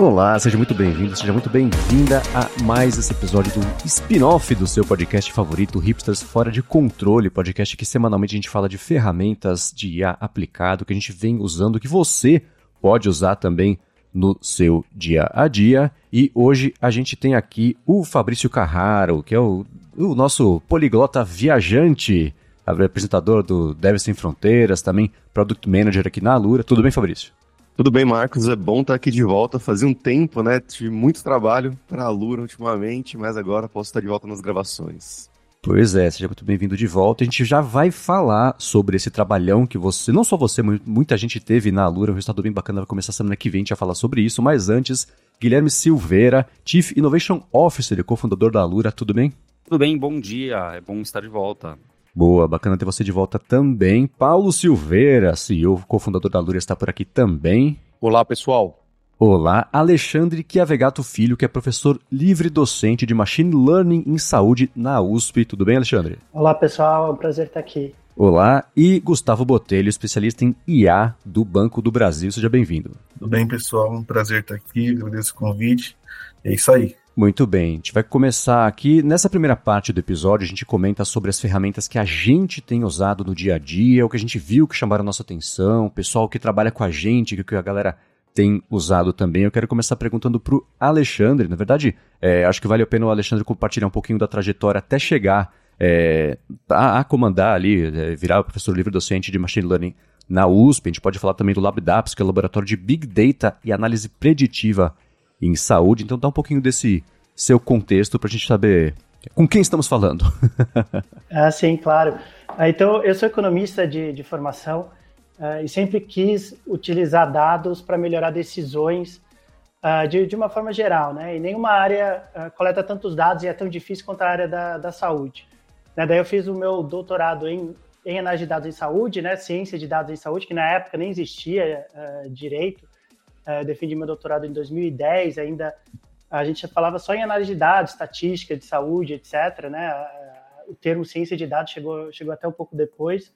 Olá, seja muito bem-vindo, seja muito bem-vinda a mais esse episódio do spin-off do seu podcast favorito, Hipsters Fora de Controle, podcast que semanalmente a gente fala de ferramentas de IA aplicado que a gente vem usando, que você pode usar também no seu dia a dia. E hoje a gente tem aqui o Fabrício Carraro, que é o, o nosso poliglota viajante, apresentador do Deve Sem Fronteiras, também Product Manager aqui na Alura. Tudo bem, Fabrício? Tudo bem, Marcos? É bom estar aqui de volta. Fazia um tempo, né? Tive muito trabalho para a Lura ultimamente, mas agora posso estar de volta nas gravações. Pois é, seja muito bem-vindo de volta. A gente já vai falar sobre esse trabalhão que você, não só você, muita gente teve na Alura, um resultado bem bacana, vai começar semana que vem a gente vai falar sobre isso, mas antes, Guilherme Silveira, Chief Innovation Officer e cofundador da Alura, tudo bem? Tudo bem, bom dia, é bom estar de volta. Boa, bacana ter você de volta também. Paulo Silveira, CEO, cofundador da Lura, está por aqui também. Olá, pessoal. Olá, Alexandre Chiavegato Filho, que é professor livre docente de Machine Learning em Saúde na USP. Tudo bem, Alexandre? Olá, pessoal. É um prazer estar aqui. Olá, e Gustavo Botelho, especialista em IA do Banco do Brasil. Seja bem-vindo. Tudo bem, pessoal? Um prazer estar aqui. Agradeço o convite. É isso aí. Muito bem, a gente vai começar aqui. Nessa primeira parte do episódio, a gente comenta sobre as ferramentas que a gente tem usado no dia a dia, o que a gente viu que chamaram a nossa atenção, o pessoal que trabalha com a gente, o que a galera tem usado também. Eu quero começar perguntando para o Alexandre. Na verdade, é, acho que vale a pena o Alexandre compartilhar um pouquinho da trajetória até chegar é, a, a, comandar ali, é, virar o professor livre docente de Machine Learning na USP. A gente pode falar também do LabDAPS, que é o Laboratório de Big Data e Análise Preditiva em saúde. Então dá um pouquinho desse seu contexto para a gente saber com quem estamos falando. ah, sim, claro. Ah, então, eu sou economista de, de formação uh, e sempre quis utilizar dados para melhorar decisões uh, de, de, uma forma geral, né? E nenhuma área uh, coleta tantos dados e é tão difícil quanto a área da, da saúde. Né? Daí eu fiz o meu doutorado em, em análise de dados em saúde, né? Ciência de dados em saúde, que na época nem existia direito. Uh, defendi meu doutorado em 2010, ainda a gente falava só em análise de dados, estatística de saúde, etc. Né? O termo ciência de dados chegou, chegou até um pouco depois.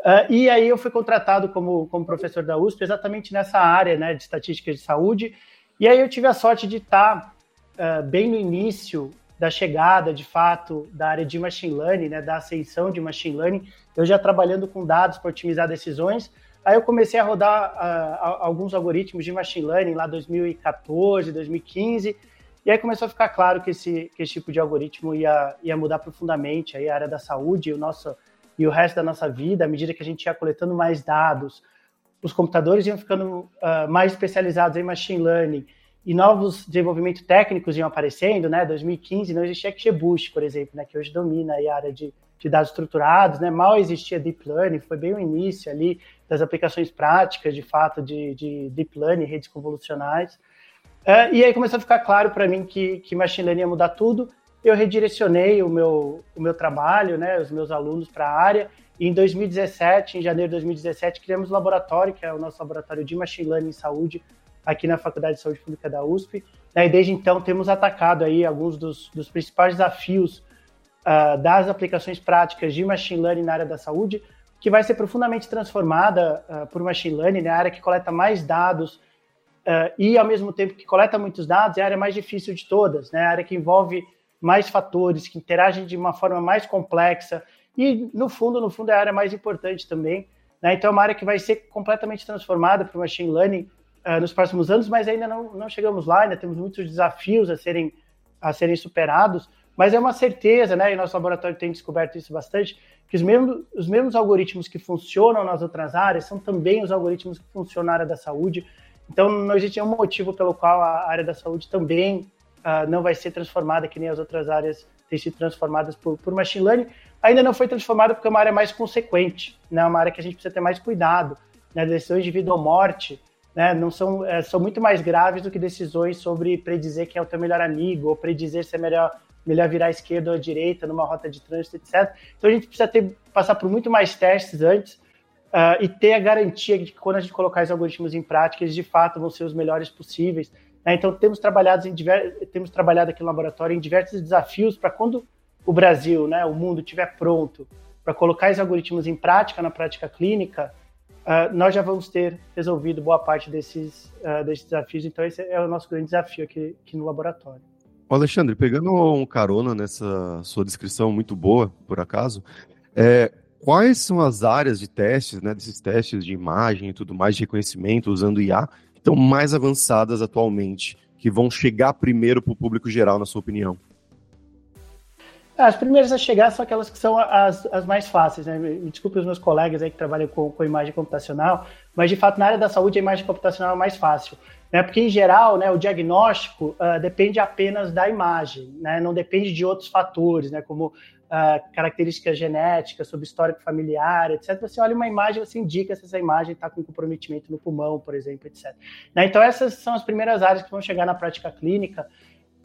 Uh, e aí eu fui contratado como, como professor da USP exatamente nessa área né, de estatística de saúde. E aí eu tive a sorte de estar uh, bem no início da chegada, de fato, da área de machine learning, né, da ascensão de machine learning. Eu já trabalhando com dados para otimizar decisões, Aí eu comecei a rodar uh, alguns algoritmos de machine learning lá 2014, 2015, e aí começou a ficar claro que esse, que esse tipo de algoritmo ia, ia mudar profundamente aí a área da saúde e o, nosso, e o resto da nossa vida, à medida que a gente ia coletando mais dados. Os computadores iam ficando uh, mais especializados em machine learning e novos desenvolvimentos técnicos iam aparecendo, né? 2015 não existia XGBoost, por exemplo, né? Que hoje domina a área de, de dados estruturados, né? Mal existia deep learning, foi bem o início ali das aplicações práticas, de fato, de, de deep learning, redes convolucionais. Uh, e aí começou a ficar claro para mim que, que machine learning ia mudar tudo. Eu redirecionei o meu, o meu trabalho, né, os meus alunos para a área. E em 2017, em janeiro de 2017, criamos o laboratório, que é o nosso laboratório de machine learning em saúde, aqui na Faculdade de Saúde Pública da USP. Né, e desde então temos atacado aí alguns dos, dos principais desafios uh, das aplicações práticas de machine learning na área da saúde, que vai ser profundamente transformada uh, por machine learning, né, a área que coleta mais dados uh, e, ao mesmo tempo que coleta muitos dados, é a área mais difícil de todas, né, a área que envolve mais fatores, que interagem de uma forma mais complexa e, no fundo, no fundo, é a área mais importante também. Né, então, é uma área que vai ser completamente transformada por machine learning uh, nos próximos anos, mas ainda não, não chegamos lá, ainda temos muitos desafios a serem, a serem superados, mas é uma certeza, né, e nosso laboratório tem descoberto isso bastante, que os mesmos, os mesmos algoritmos que funcionam nas outras áreas são também os algoritmos que funcionam na área da saúde. Então, não existe nenhum motivo pelo qual a área da saúde também uh, não vai ser transformada, que nem as outras áreas têm sido transformadas por, por machine learning. Ainda não foi transformada porque é uma área mais consequente, né? uma área que a gente precisa ter mais cuidado. Né? Decisões de vida ou morte né? não são, é, são muito mais graves do que decisões sobre predizer quem é o teu melhor amigo ou predizer se é melhor melhor virar à esquerda ou à direita numa rota de trânsito, etc. Então a gente precisa ter, passar por muito mais testes antes uh, e ter a garantia de que quando a gente colocar os algoritmos em prática, eles de fato vão ser os melhores possíveis. Né? Então, temos trabalhado, em diver... temos trabalhado aqui no laboratório em diversos desafios para quando o Brasil, né, o mundo estiver pronto para colocar os algoritmos em prática, na prática clínica, uh, nós já vamos ter resolvido boa parte desses, uh, desses desafios. Então, esse é o nosso grande desafio aqui, aqui no laboratório. Alexandre, pegando um carona nessa sua descrição muito boa, por acaso, é, quais são as áreas de testes, né, desses testes de imagem e tudo mais, de reconhecimento usando IA, que estão mais avançadas atualmente, que vão chegar primeiro para o público geral, na sua opinião? As primeiras a chegar são aquelas que são as, as mais fáceis, né? Me desculpe os meus colegas aí que trabalham com, com imagem computacional, mas de fato na área da saúde a imagem computacional é mais fácil, né? Porque em geral, né, o diagnóstico uh, depende apenas da imagem, né? Não depende de outros fatores, né? Como uh, características genéticas, sobre histórico familiar, etc. Você olha uma imagem, você indica se essa imagem está com comprometimento no pulmão, por exemplo, etc. Né? Então essas são as primeiras áreas que vão chegar na prática clínica.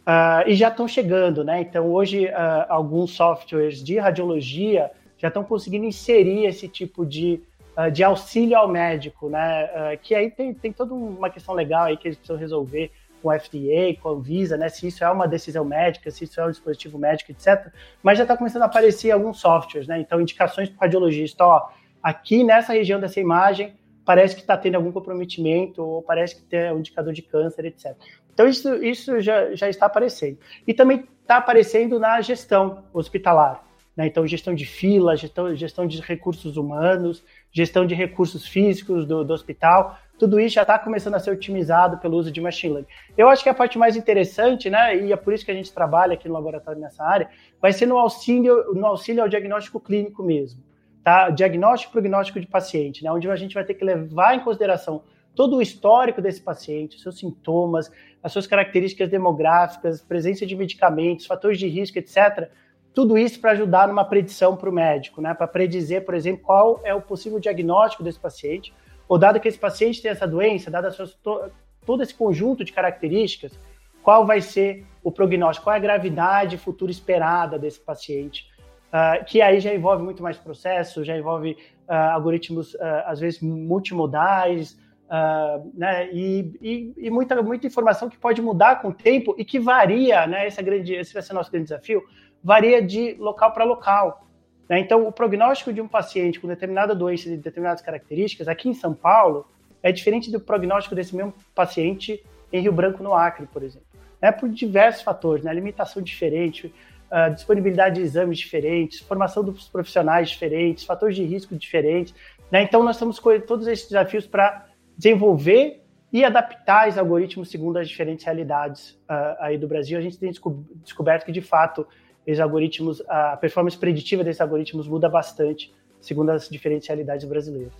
Uh, e já estão chegando, né? Então, hoje, uh, alguns softwares de radiologia já estão conseguindo inserir esse tipo de, uh, de auxílio ao médico, né? que aí tem, tem toda uma questão legal aí que eles precisam resolver com o FDA, com a Anvisa, né? Se isso é uma decisão médica, se isso é um dispositivo médico, etc. Mas já está começando a aparecer alguns softwares, né? Então, indicações para o radiologista, ó, aqui nessa região dessa imagem parece que está tendo algum comprometimento ou parece que tem um indicador de câncer, etc. Então, isso, isso já, já está aparecendo. E também está aparecendo na gestão hospitalar. Né? Então, gestão de fila, gestão, gestão de recursos humanos, gestão de recursos físicos do, do hospital, tudo isso já está começando a ser otimizado pelo uso de machine learning. Eu acho que a parte mais interessante, né, e é por isso que a gente trabalha aqui no laboratório nessa área, vai ser no auxílio, no auxílio ao diagnóstico clínico mesmo. Tá? Diagnóstico e prognóstico de paciente, né, onde a gente vai ter que levar em consideração todo o histórico desse paciente, seus sintomas, as suas características demográficas, presença de medicamentos, fatores de risco, etc. Tudo isso para ajudar numa predição para o médico, né? Para predizer, por exemplo, qual é o possível diagnóstico desse paciente, ou dado que esse paciente tem essa doença, dado to, todo esse conjunto de características, qual vai ser o prognóstico, qual é a gravidade futura esperada desse paciente. Uh, que aí já envolve muito mais processo, já envolve uh, algoritmos, uh, às vezes, multimodais, Uh, né, e, e, e, muita, muita informação que pode mudar com o tempo e que varia, né, esse, é grande, esse vai ser nosso grande desafio, varia de local para local. Né? Então, o prognóstico de um paciente com determinada doença de determinadas características, aqui em São Paulo, é diferente do prognóstico desse mesmo paciente em Rio Branco, no Acre, por exemplo. Né, por diversos fatores, né, limitação diferente, uh, disponibilidade de exames diferentes, formação dos profissionais diferentes, fatores de risco diferentes. Né? Então, nós estamos com todos esses desafios para desenvolver e adaptar os algoritmos segundo as diferentes realidades uh, aí do Brasil. A gente tem desco descoberto que, de fato, esses algoritmos, a performance preditiva desses algoritmos muda bastante segundo as diferentes realidades brasileiras.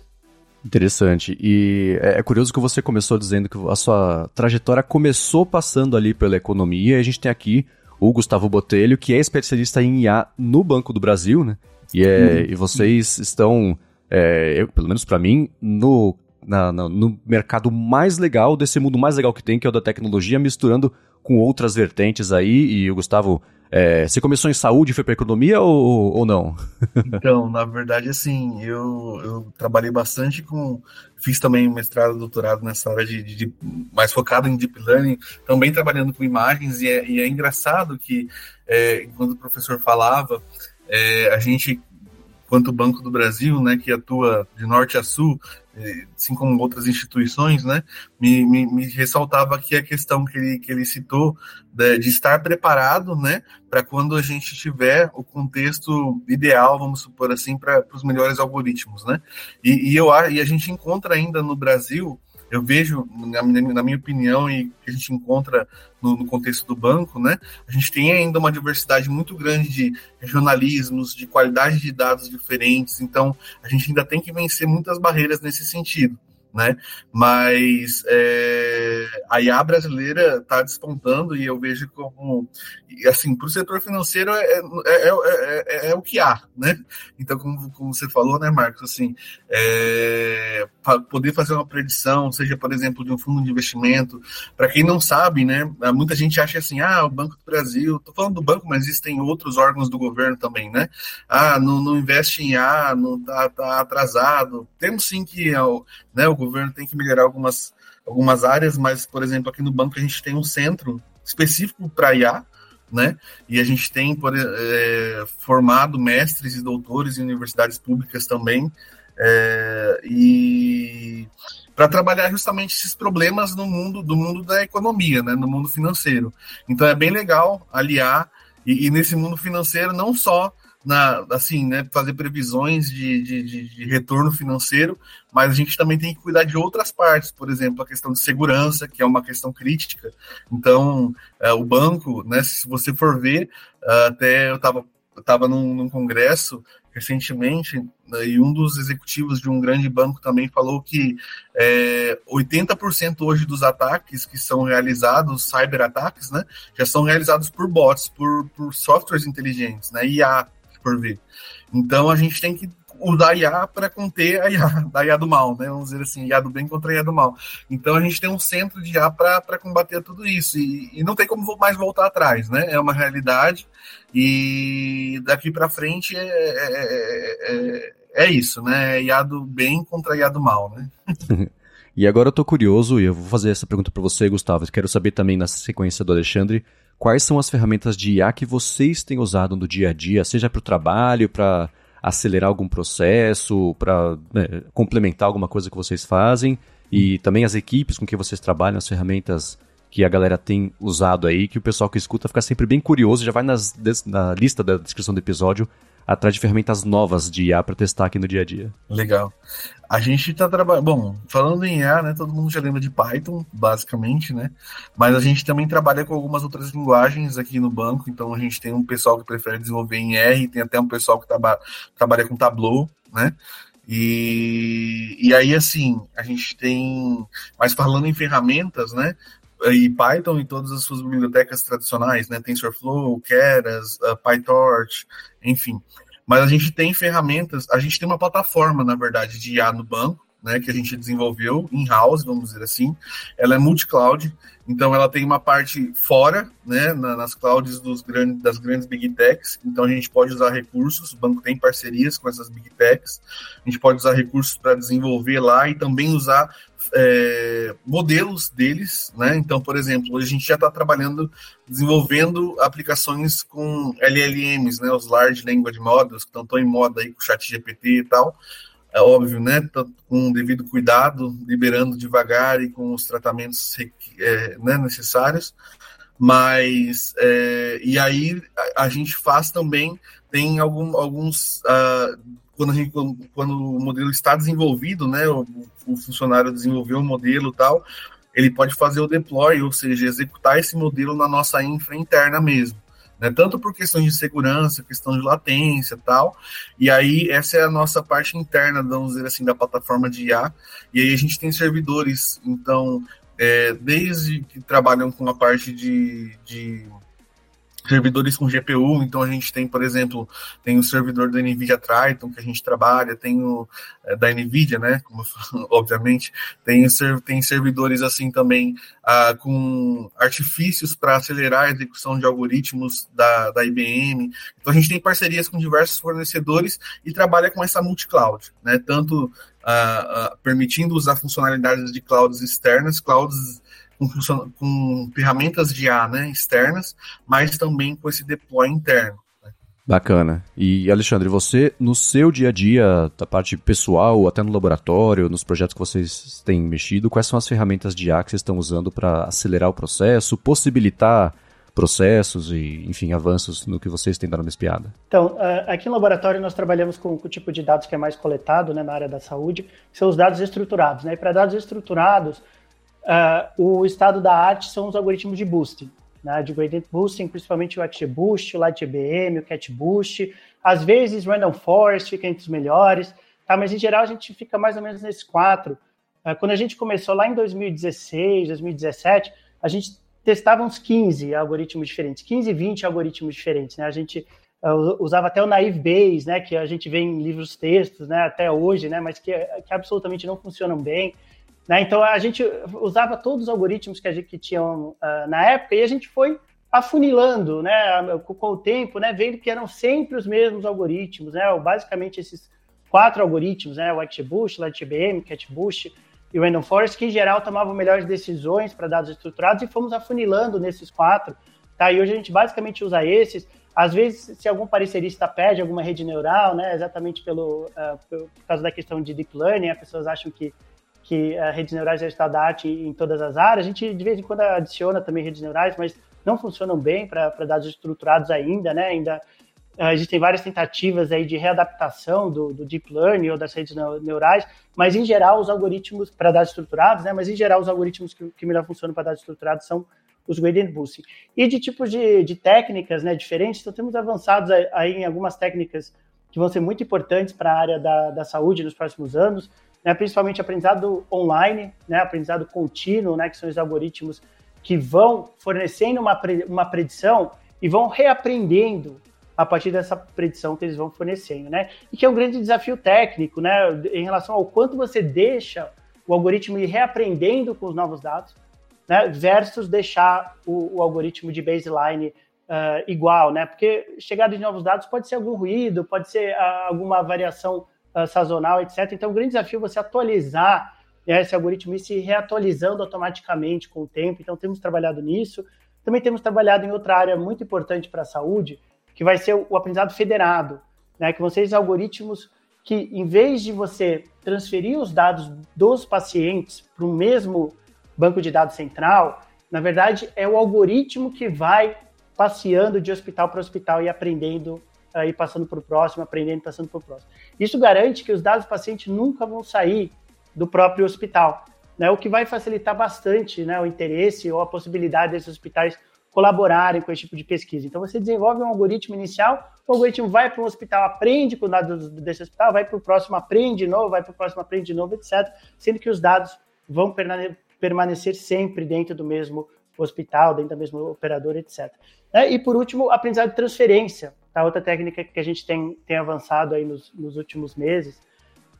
Interessante. E é, é curioso que você começou dizendo que a sua trajetória começou passando ali pela economia. E a gente tem aqui o Gustavo Botelho, que é especialista em IA no Banco do Brasil, né? E, é, uhum. e vocês estão, é, eu, pelo menos para mim, no na, na, no mercado mais legal, desse mundo mais legal que tem, que é o da tecnologia, misturando com outras vertentes aí. E o Gustavo, é, você começou em saúde foi para economia ou, ou não? Então, na verdade, assim, eu, eu trabalhei bastante com. Fiz também mestrado, doutorado nessa área de, de, de mais focado em deep learning, também trabalhando com imagens, e é, e é engraçado que, é, o professor falava, é, a gente quanto o Banco do Brasil, né, que atua de norte a sul, assim como outras instituições, né, me, me, me ressaltava aqui a questão que ele, que ele citou de, de estar preparado, né, para quando a gente tiver o contexto ideal, vamos supor assim, para os melhores algoritmos, né, e, e, eu, e a gente encontra ainda no Brasil eu vejo, na, na, minha opinião, e que a gente encontra no, no, contexto do banco, né? A gente tem ainda uma diversidade muito grande de regionalismos, de qualidade de dados diferentes, então a gente ainda tem que vencer muitas barreiras nesse sentido, né? Mas é, a IA brasileira está despontando e eu vejo como, assim, para o setor financeiro é, é, é, é, é, o que há, né? Então, como, como você falou, né, Marcos, assim, poder fazer uma predição, seja, por exemplo, de um fundo de investimento, para quem não sabe, né, muita gente acha assim, ah, o Banco do Brasil, estou falando do banco, mas existem outros órgãos do governo também, né? Ah, não, não investe em IA, não tá, tá atrasado. Temos sim que né, o governo tem que melhorar algumas algumas áreas, mas, por exemplo, aqui no banco a gente tem um centro específico para IA, né? E a gente tem por, é, formado mestres e doutores em universidades públicas também, é, e para trabalhar justamente esses problemas no mundo do mundo da economia, né? No mundo financeiro. Então é bem legal aliar e, e nesse mundo financeiro não só na, assim, né, fazer previsões de, de, de, retorno financeiro, mas a gente também tem que cuidar de outras partes, por exemplo, a questão de segurança, que é uma questão crítica. Então, é, o banco, né, se você for ver, é, até eu estava tava num, num congresso recentemente, né, e um dos executivos de um grande banco também falou que é, 80% hoje dos ataques que são realizados, cyberataques, né, já são realizados por bots, por, por softwares inteligentes, né, IA, por vir. Então a gente tem que usar IA para conter a IA, da IA do mal, né? Vamos dizer assim, IA do bem contra a IA do mal. Então a gente tem um centro de IA para combater tudo isso. E, e, não tem como mais voltar atrás, né? É uma realidade. E daqui para frente é, é, é, é, isso, né? IA do bem contra a IA do mal, né? e agora eu tô curioso, e eu vou fazer essa pergunta para você, Gustavo. Quero saber também, na sequência do Alexandre, quais são as ferramentas de IA que vocês têm usado no dia a dia, seja para o trabalho, para acelerar algum processo, para né, complementar alguma coisa que vocês fazem, e também as equipes com que vocês trabalham, as ferramentas que a galera tem usado aí, que o pessoal que escuta fica sempre bem curioso, já vai nas, na lista da descrição do episódio atrás de ferramentas novas de IA para testar aqui no dia a dia. Legal. A gente está trabalhando. Bom, falando em IA, né? Todo mundo já lembra de Python, basicamente, né? Mas a gente também trabalha com algumas outras linguagens aqui no banco. Então a gente tem um pessoal que prefere desenvolver em R, tem até um pessoal que traba, trabalha com Tableau, né? E, e aí, assim, a gente tem. Mas falando em ferramentas, né? E Python e todas as suas bibliotecas tradicionais, né? TensorFlow, Keras, uh, PyTorch, enfim. Mas a gente tem ferramentas, a gente tem uma plataforma, na verdade, de IA no banco, né, que a gente desenvolveu in-house, vamos dizer assim. Ela é multi-cloud, então ela tem uma parte fora, né, nas clouds dos grandes, das grandes big techs. Então a gente pode usar recursos, o banco tem parcerias com essas big techs. A gente pode usar recursos para desenvolver lá e também usar é, modelos deles, né? Então, por exemplo, a gente já está trabalhando, desenvolvendo aplicações com LLMs, né? Os Large Language Models, que estão em moda aí com o chat GPT e tal. É óbvio, né? Com o devido cuidado, liberando devagar e com os tratamentos é, né, necessários. Mas, é, e aí a, a, gente faz também, tem algum, alguns uh, quando, a gente, quando, o modelo está desenvolvido, né, o, o funcionário desenvolveu o modelo tal, ele pode fazer o deploy, ou seja, executar esse modelo na nossa infra interna mesmo. Né, tanto por questões de segurança, questão de latência tal. E aí, essa é a nossa parte interna, vamos dizer assim, da plataforma de IA. E aí a gente tem servidores, então, é, desde que trabalham com a parte de, de servidores com GPU, então a gente tem, por exemplo, tem o servidor da NVIDIA Triton que a gente trabalha, tem o é, da NVIDIA, né, como, obviamente, tem, tem servidores assim também ah, com artifícios para acelerar a execução de algoritmos da, da IBM, então a gente tem parcerias com diversos fornecedores e trabalha com essa multi-cloud, né, tanto ah, ah, permitindo usar funcionalidades de clouds externas, clouds com, com ferramentas de A né, externas, mas também com esse deploy interno. Né. Bacana. E Alexandre, você no seu dia a dia, da parte pessoal, até no laboratório, nos projetos que vocês têm mexido, quais são as ferramentas de A que vocês estão usando para acelerar o processo, possibilitar processos e, enfim, avanços no que vocês têm dado uma espiada? Então, aqui no laboratório nós trabalhamos com, com, o tipo de dados que é mais coletado né, na área da saúde, que são os dados estruturados. Né? E para dados estruturados, Uh, o estado da arte são os algoritmos de boosting, né, de gradient boosting, principalmente o XGBoost, o LightGBM, o CatBoost, às vezes Random Forest fica entre os melhores, tá? mas em geral a gente fica mais ou menos nesses quatro, Uh, quando a gente começou lá em 2016, 2017, a gente testava uns 15 algoritmos diferentes, 15, 20 algoritmos diferentes, né? A gente uh, usava até o Naive Bayes, né? Que a gente vê em livros textos, né? Até hoje, né? Mas que, que absolutamente não funcionam bem. Né? Então a gente usava todos os algoritmos que a gente que tinham uh, na época e a gente foi afunilando, né, com, o tempo, né, vendo que eram sempre os mesmos algoritmos, né, basicamente esses quatro algoritmos, né, o XGBoost, LightBM, CatBoost e o Random Forest, que em geral tomavam melhores decisões para dados estruturados e fomos afunilando nesses quatro, tá? E hoje a gente basicamente usa esses. Às vezes, se algum parecerista pede alguma rede neural, né, exatamente pelo, uh, por causa da questão de deep learning, as pessoas acham que que a redes neurais já está DAT em todas as áreas. A gente de vez em quando adiciona também redes neurais, mas não funcionam bem para dados estruturados ainda, né? Ainda uh, existem várias tentativas aí de readaptação do, do, deep learning ou das redes neurais, mas em geral os algoritmos para dados estruturados, né? Mas em geral os algoritmos que, que melhor funcionam para dados estruturados são os gradient boosting. E de tipos de, de técnicas, né? Diferentes. Então temos avançados aí em algumas técnicas que vão ser muito importantes para a área da, da saúde nos próximos anos né, principalmente aprendizado online, né, aprendizado contínuo, né, que são os algoritmos que vão fornecendo uma, uma predição e vão reaprendendo a partir dessa predição que eles vão fornecendo, né? E que é um grande desafio técnico, né, em relação ao quanto você deixa o algoritmo ir reaprendendo com os novos dados, né, versus deixar o, o algoritmo de baseline uh, igual, né? Porque chegada de novos dados pode ser algum ruído, pode ser uh, alguma variação uh, sazonal, etc. Então, o grande desafio é você atualizar né, esse algoritmo e se reatualizando automaticamente com o tempo. Então, temos trabalhado nisso. Também temos trabalhado em outra área muito importante para a saúde, que vai ser o aprendizado federado, né, que vão ser os algoritmos que, em vez de você transferir os dados dos pacientes para o mesmo banco de dados central, na verdade, é o algoritmo que vai passeando de hospital para hospital e aprendendo aí passando para o próximo, aprendendo, passando para o próximo. Isso garante que os dados do paciente nunca vão sair do próprio hospital, né? O que vai facilitar bastante, né, o interesse ou a possibilidade desses hospitais colaborarem com esse tipo de pesquisa. Então você desenvolve um algoritmo inicial, o algoritmo vai para um hospital, aprende com dados desse hospital, vai para o próximo, aprende de novo, vai para o próximo, aprende de novo, etc. Sendo que os dados vão permanecer sempre dentro do mesmo hospital, dentro da mesma operadora, etc. Né? E por último, aprendizado de transferência, tá? outra técnica que a gente tem, tem avançado aí nos, nos últimos meses,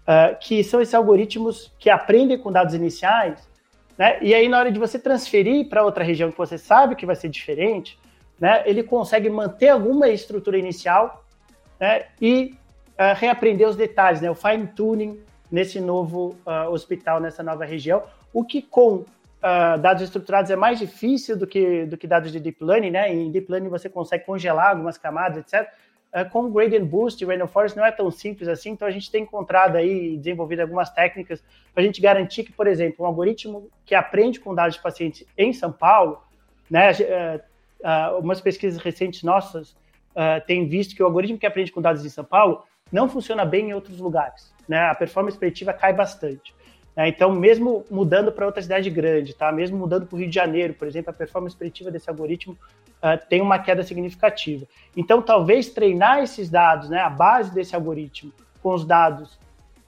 uh, que são esses algoritmos que aprendem com dados iniciais, né? e aí na hora de você transferir para outra região que você sabe que vai ser diferente, né? ele consegue manter alguma estrutura inicial né? e uh, reaprender os detalhes, né? o fine tuning nesse novo uh, hospital, nessa nova região, o que com uh, dados estruturados é mais difícil do que, do que dados de Deep Learning, né? Em Deep Learning você consegue congelar algumas camadas, etc. Uh, com Gradient Boost e Random Forest não é tão simples assim, então a gente tem encontrado aí desenvolvido algumas técnicas para a gente garantir que, por exemplo, um algoritmo que aprende com dados de pacientes em São Paulo, né? Uh, uh, umas pesquisas recentes nossas uh, têm visto que o algoritmo que aprende com dados em São Paulo não funciona bem em outros lugares, né? A performance preditiva cai bastante. Né? Então, mesmo mudando para outra cidade grande, tá? mesmo mudando para o Rio de Janeiro, por exemplo, a performance preditiva desse algoritmo uh, tem uma queda significativa. Então, talvez treinar esses dados, né, a base desse algoritmo, com os dados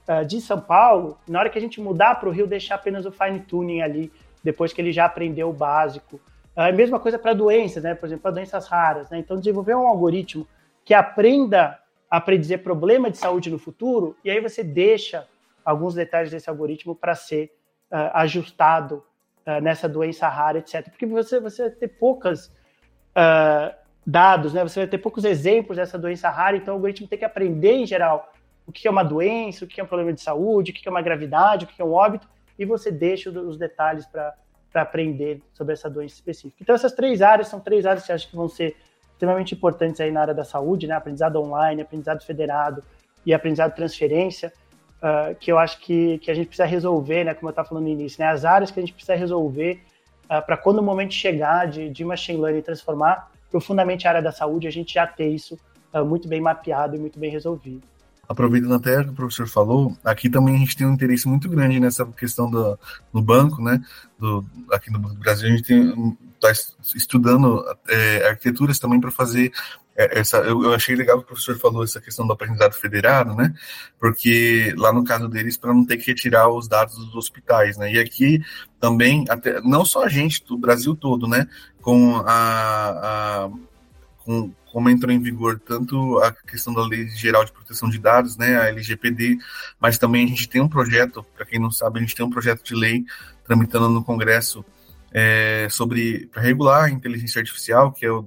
uh, de São Paulo, na hora que a gente mudar para o Rio, deixar apenas o fine tuning ali, depois que ele já aprendeu o básico. A uh, mesma coisa para doenças, né? por exemplo, para doenças raras. Né? Então, desenvolver um algoritmo que aprenda a predizer problema de saúde no futuro, e aí você deixa alguns detalhes desse algoritmo para ser uh, ajustado uh, nessa doença rara, etc. Porque você, você vai ter poucas uh, dados, né? Você vai ter poucos exemplos dessa doença rara, então o algoritmo tem que aprender em geral o que é uma doença, o que é um problema de saúde, o que é uma gravidade, o que é um óbito, e você deixa os detalhes para aprender sobre essa doença específica. Então essas três áreas são três áreas que eu acho que vão ser extremamente importantes aí na área da saúde, né? Aprendizado online, aprendizado federado e aprendizado transferência uh, que eu acho que, que a gente precisa resolver, né, como eu estava falando no início, né, as áreas que a gente precisa resolver uh, para quando o momento chegar de, de machine learning transformar profundamente a área da saúde, a gente já ter isso uh, muito bem mapeado e muito bem resolvido. Aproveitando até que o professor falou, aqui também a gente tem um interesse muito grande nessa questão do, do banco, né? Do, aqui no Brasil a gente está estudando é, arquiteturas também para fazer é, essa, eu, eu, achei legal que o professor falou essa questão do aprendizado federado, né? Porque lá no caso deles, para não ter que retirar os dados dos hospitais, né? E aqui também, até, não só a gente, do Brasil todo, né? Com a, a com, como entrou em vigor tanto a questão da Lei Geral de Proteção de Dados, né, a LGPD, mas também a gente tem um projeto, para quem não sabe, a gente tem um projeto de lei tramitando no Congresso é, sobre para regular a inteligência artificial, que é o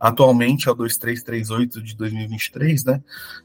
atualmente é o 2338 de 2023, né?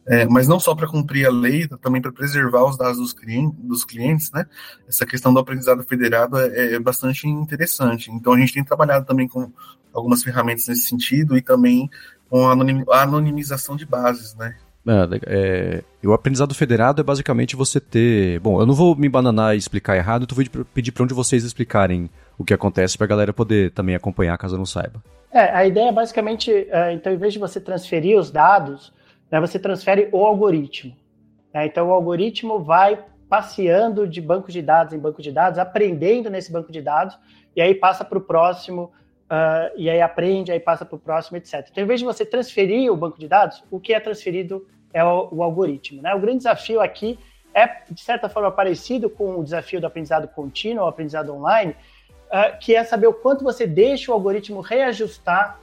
É, mas não só para cumprir a lei, também para preservar os dados dos, clientes, dos clientes, né? Essa questão do aprendizado federado é, é, bastante interessante. Então a gente tem trabalhado também com algumas ferramentas nesse sentido e também com a anonimização de bases, né? É, é, o aprendizado federado é basicamente você ter. Bom, eu não vou me bananar e explicar errado, então vou pedir para onde vocês explicarem o que acontece para a galera poder também acompanhar caso não saiba. É, a ideia é basicamente, é, então, em vez de você transferir os dados, né, você transfere o algoritmo. Né? Então, o algoritmo vai passeando de banco de dados em banco de dados, aprendendo nesse banco de dados, e aí passa para o próximo, uh, e aí aprende, aí passa para o próximo, etc. Então, em vez de você transferir o banco de dados, o que é transferido é o, o algoritmo. Né? O grande desafio aqui é, de certa forma, parecido com o desafio do aprendizado contínuo, o aprendizado online, uh, que é saber o quanto você deixa o algoritmo reajustar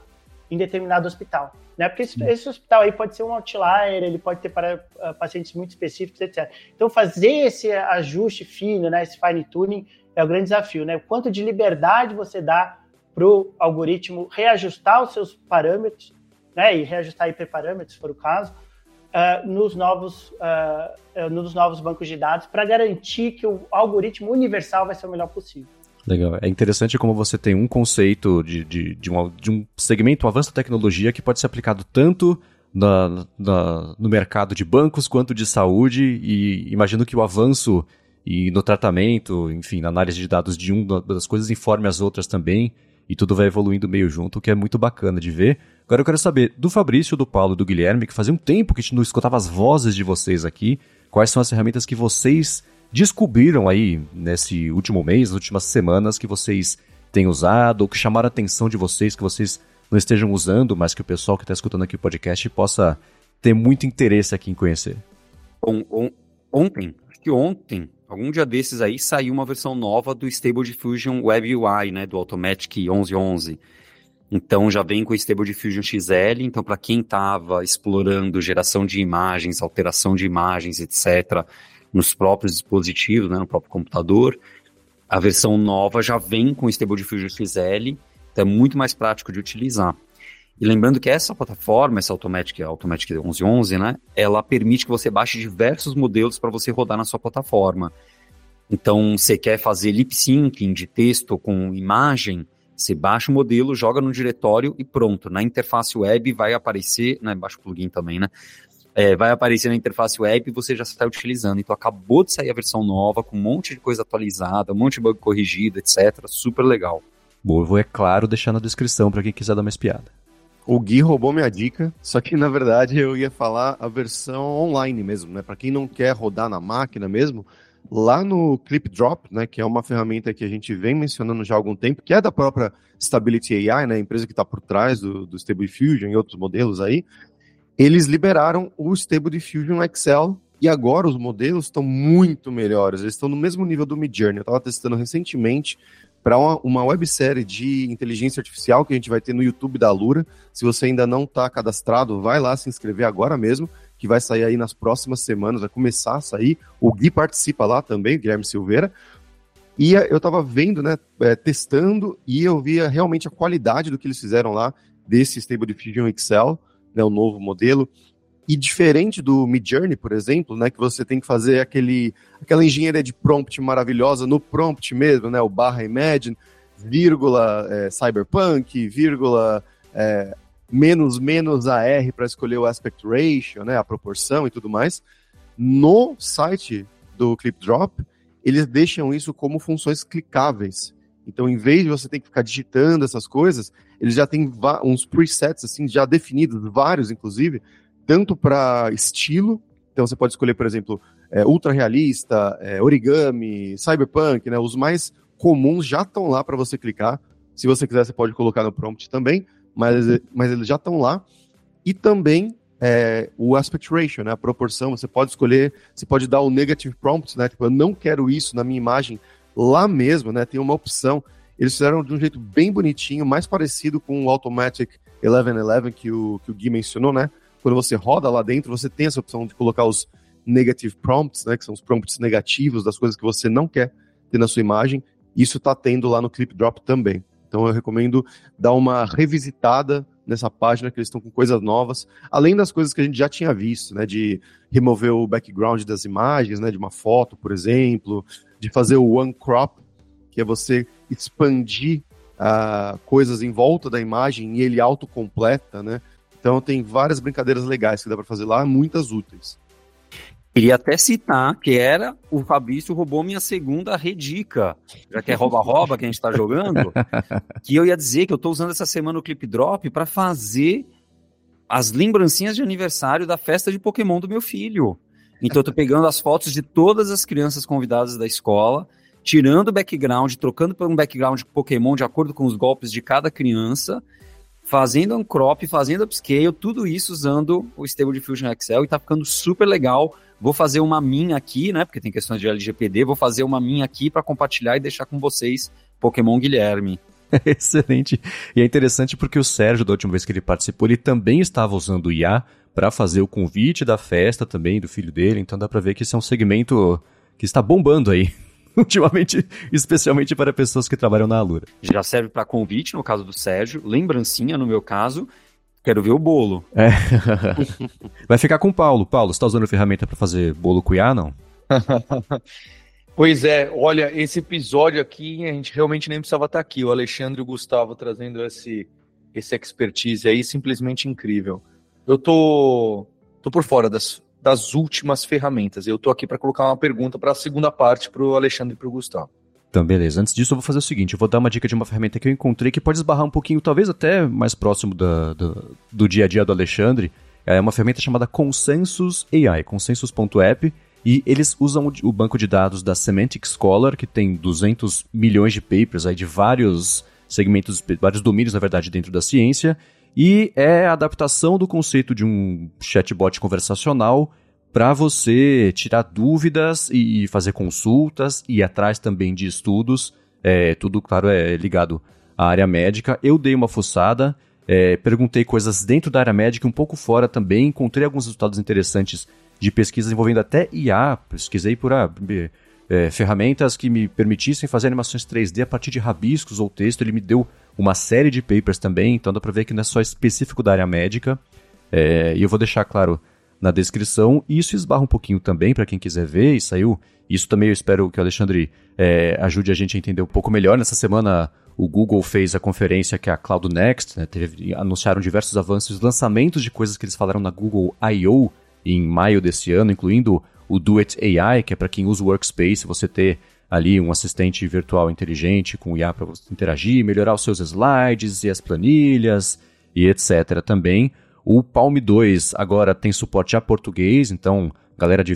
em determinado hospital. Né? Porque esse, esse, hospital aí pode ser um outlier, ele pode ter para uh, pacientes muito específicos, etc. Então, fazer esse ajuste fino, né, esse fine tuning, é o grande desafio. Né? O quanto de liberdade você dá para o algoritmo reajustar os seus parâmetros, né, e reajustar hiperparâmetros, se for o caso, uh, nos, novos, uh, nos novos bancos de dados, para garantir que o algoritmo universal vai ser o melhor possível. Legal. É interessante como você tem um conceito de, de, de, um, de um segmento, um avanço da tecnologia que pode ser aplicado tanto na, na, no mercado de bancos quanto de saúde e imagino que o avanço e no tratamento, enfim, na análise de dados de uma das coisas informe as outras também e tudo vai evoluindo meio junto, o que é muito bacana de ver. Agora eu quero saber do Fabrício, do Paulo e do Guilherme, que fazia um tempo que a gente não escutava as vozes de vocês aqui, quais são as ferramentas que vocês descobriram aí nesse último mês, nas últimas semanas, que vocês têm usado, ou que chamaram a atenção de vocês, que vocês não estejam usando, mas que o pessoal que está escutando aqui o podcast possa ter muito interesse aqui em conhecer? On, ontem, acho que ontem, algum dia desses aí, saiu uma versão nova do Stable Diffusion Web UI, né, do Automatic 1111. Então já vem com o Stable Diffusion XL, então para quem estava explorando geração de imagens, alteração de imagens, etc., nos próprios dispositivos, né, no próprio computador. A versão nova já vem com o Stable Diffusion XL, então é muito mais prático de utilizar. E lembrando que essa plataforma, essa Automatic, Automatic 1111, né, ela permite que você baixe diversos modelos para você rodar na sua plataforma. Então, você quer fazer lip syncing de texto com imagem, você baixa o modelo, joga no diretório e pronto. Na interface web vai aparecer, né, baixa o plugin também, né? é, vai aparecer na interface web e você já está utilizando. Então acabou de sair a versão nova, com um monte de coisa atualizada, um monte de bug corrigido, etc. Super legal. Eu vou, é claro, deixar na descrição para quem quiser dar uma espiada. O Gui roubou minha dica, só que na verdade eu ia falar a versão online mesmo, né? Para quem não quer rodar na máquina mesmo, lá no ClipDrop, né, que é uma ferramenta que a gente vem mencionando já há algum tempo, que é da própria Stability AI, né, empresa que está por trás do, do Stable Diffusion e outros modelos aí, eles liberaram o Stable Diffusion Excel e agora os modelos estão muito melhores. Eles estão no mesmo nível do Midjourney. Eu estava testando recentemente para uma, uma websérie de inteligência artificial que a gente vai ter no YouTube da Lura. Se você ainda não está cadastrado, vai lá se inscrever agora mesmo, que vai sair aí nas próximas semanas, vai começar a sair. O Gui participa lá também, Guilherme Silveira. E eu estava vendo, né, é, testando, e eu via realmente a qualidade do que eles fizeram lá desse Stable Diffusion Excel né, o novo modelo. E diferente do Midjourney, por exemplo, né, que você tem que fazer aquele, aquela engenharia de prompt maravilhosa no prompt mesmo, né, o barra imagine, vírgula é, cyberpunk, vírgula é, menos menos AR para escolher o aspect ratio, né, a proporção e tudo mais. No site do ClipDrop, eles deixam isso como funções clicáveis. Então, em vez de você ter que ficar digitando essas coisas, eles já têm uns presets assim já definidos, vários inclusive, tanto para estilo Então você pode escolher, por exemplo, é, ultra realista, é, origami, cyberpunk, né? Os mais comuns já estão lá para você clicar. Se você quiser, você pode colocar no prompt também, mas, mas eles já estão lá. E também é, o aspect ratio, né? A proporção, você pode escolher, você pode dar o negative prompt, né? Tipo, eu não quero isso na minha imagem lá mesmo, né? Tem uma opção. Eles fizeram de um jeito bem bonitinho, mais parecido com o Automatic 1111 que o, que o Gui mencionou, né? Quando você roda lá dentro, você tem essa opção de colocar os negative prompts, né? Que são os prompts negativos das coisas que você não quer ter na sua imagem. Isso está tendo lá no Clip Drop também. Então eu recomendo dar uma revisitada nessa página, que eles estão com coisas novas, além das coisas que a gente já tinha visto, né? De remover o background das imagens, né? De uma foto, por exemplo, de fazer o one crop, que é você expandir uh, coisas em volta da imagem e ele autocompleta, né? Então tem várias brincadeiras legais que dá para fazer lá, muitas úteis. Queria até citar que era o Fabrício roubou minha segunda redica, já que é rouba-rouba que a gente está jogando, que eu ia dizer que eu estou usando essa semana o Clip Drop para fazer as lembrancinhas de aniversário da festa de Pokémon do meu filho. Então eu tô pegando as fotos de todas as crianças convidadas da escola, tirando o background, trocando por um background de Pokémon de acordo com os golpes de cada criança, fazendo um crop, fazendo upscale, tudo isso usando o Stable Diffusion Excel e tá ficando super legal Vou fazer uma minha aqui, né? Porque tem questões de LGPD. Vou fazer uma minha aqui para compartilhar e deixar com vocês, Pokémon Guilherme. Excelente. E é interessante porque o Sérgio, da última vez que ele participou, ele também estava usando o IA para fazer o convite da festa também do filho dele. Então dá para ver que esse é um segmento que está bombando aí. Ultimamente, especialmente para pessoas que trabalham na Alura. Já serve para convite, no caso do Sérgio, lembrancinha, no meu caso, Quero ver o bolo. É. Vai ficar com o Paulo. Paulo, você tá usando a ferramenta para fazer bolo cuiá, não? pois é, olha, esse episódio aqui, a gente realmente nem precisava estar tá aqui. O Alexandre e o Gustavo trazendo esse, esse expertise aí, simplesmente incrível. Eu tô, tô por fora das, das últimas ferramentas. Eu tô aqui para colocar uma pergunta para a segunda parte para o Alexandre e para o Gustavo. Então, beleza. Antes disso, eu vou fazer o seguinte: eu vou dar uma dica de uma ferramenta que eu encontrei que pode esbarrar um pouquinho, talvez até mais próximo da, do, do dia a dia do Alexandre. É uma ferramenta chamada Consensus AI, consensus.app, e eles usam o, o, banco de dados da Semantic Scholar, que tem 200 milhões de papers aí de vários segmentos, vários domínios, na verdade, dentro da ciência, e é a adaptação do conceito de um chatbot conversacional para você tirar dúvidas e fazer consultas e atrás também de estudos. É, tudo, claro, é ligado à área médica. Eu dei uma fuçada, é, perguntei coisas dentro da área médica, um pouco fora também, encontrei alguns resultados interessantes de pesquisas envolvendo até IA. Pesquisei por ah, é, ferramentas que me permitissem fazer animações 3D a partir de rabiscos ou texto. Ele me deu uma série de papers também, então dá para ver que não é só específico da área médica. É, e eu vou deixar, claro, na descrição. E isso esbarra um pouquinho também para quem quiser ver, e saiu. Isso também eu espero que o Alexandre é, ajude a gente a entender um pouco melhor. Nessa semana o Google fez a conferência que é a Cloud Next, né, teve, anunciaram diversos avanços, lançamentos de coisas que eles falaram na Google I.O. em maio desse ano, incluindo o Do It AI, que é para quem usa o Workspace, você ter ali um assistente virtual inteligente com IA para você interagir, melhorar os seus slides e as planilhas e etc. também. O Palm 2 agora tem suporte a português, então galera de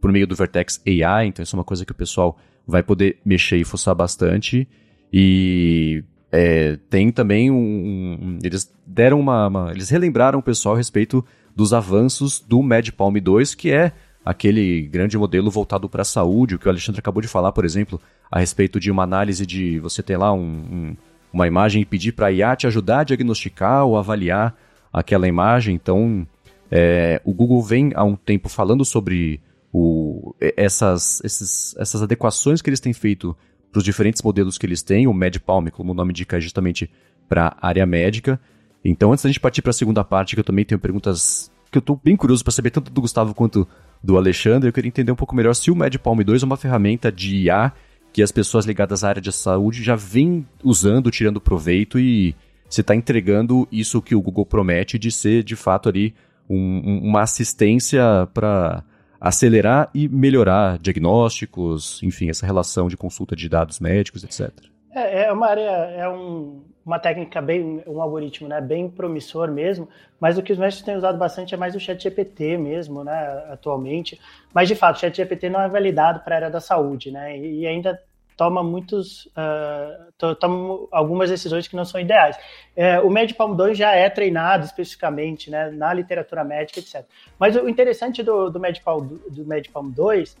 por meio do Vertex AI, então isso é uma coisa que o pessoal vai poder mexer e fuçar bastante. E é, tem também um, um, Eles deram uma, uma, Eles relembraram o pessoal a respeito dos avanços do Mad Palm 2, que é aquele grande modelo voltado para a saúde, o que o Alexandre acabou de falar, por exemplo, a respeito de uma análise de você ter lá um, um, uma imagem e pedir para a IA te ajudar a diagnosticar ou avaliar aquela imagem. Então, é, o Google vem há um tempo falando sobre o, essas, esses, essas adequações que eles têm feito para os diferentes modelos que eles têm. O MedPalm, como o nome indica, é justamente para a área médica. Então, antes da gente partir para a segunda parte, que eu também tenho perguntas que eu estou bem curioso para saber, tanto do Gustavo quanto do Alexandre, eu queria entender um pouco melhor se o MedPalm 2 é uma ferramenta de IA que as pessoas ligadas à área de saúde já vêm usando, tirando proveito e você está entregando isso que o Google promete de ser, de fato, ali um, uma assistência para acelerar e melhorar diagnósticos, enfim, essa relação de consulta de dados médicos, etc. É, é uma área, é um, uma técnica bem, um algoritmo, né, bem promissor mesmo, mas o que os mestres têm usado bastante é mais o chat GPT mesmo, né, atualmente. Mas, de fato, o chat GPT não é validado para a área da saúde, né, e ainda toma muitos, uh, toma algumas decisões que não são ideais. É, o MedPalm 2 já é treinado especificamente, né, na literatura médica, etc. Mas o interessante do, do do MedPalm 2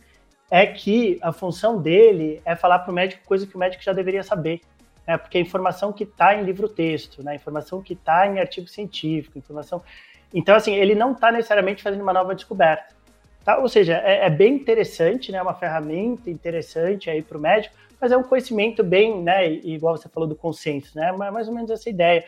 é que a função dele é falar para o médico coisa que o médico já deveria saber. Né? Porque a informação que está em livro-texto, né? a informação que está em artigo científico, informação. Então, assim, ele não está necessariamente fazendo uma nova descoberta. Tá? Ou seja, é, é bem interessante, né? É uma ferramenta interessante aí para o médico, mas é um conhecimento bem, né? Igual você falou do consenso, né? Mais ou menos essa ideia.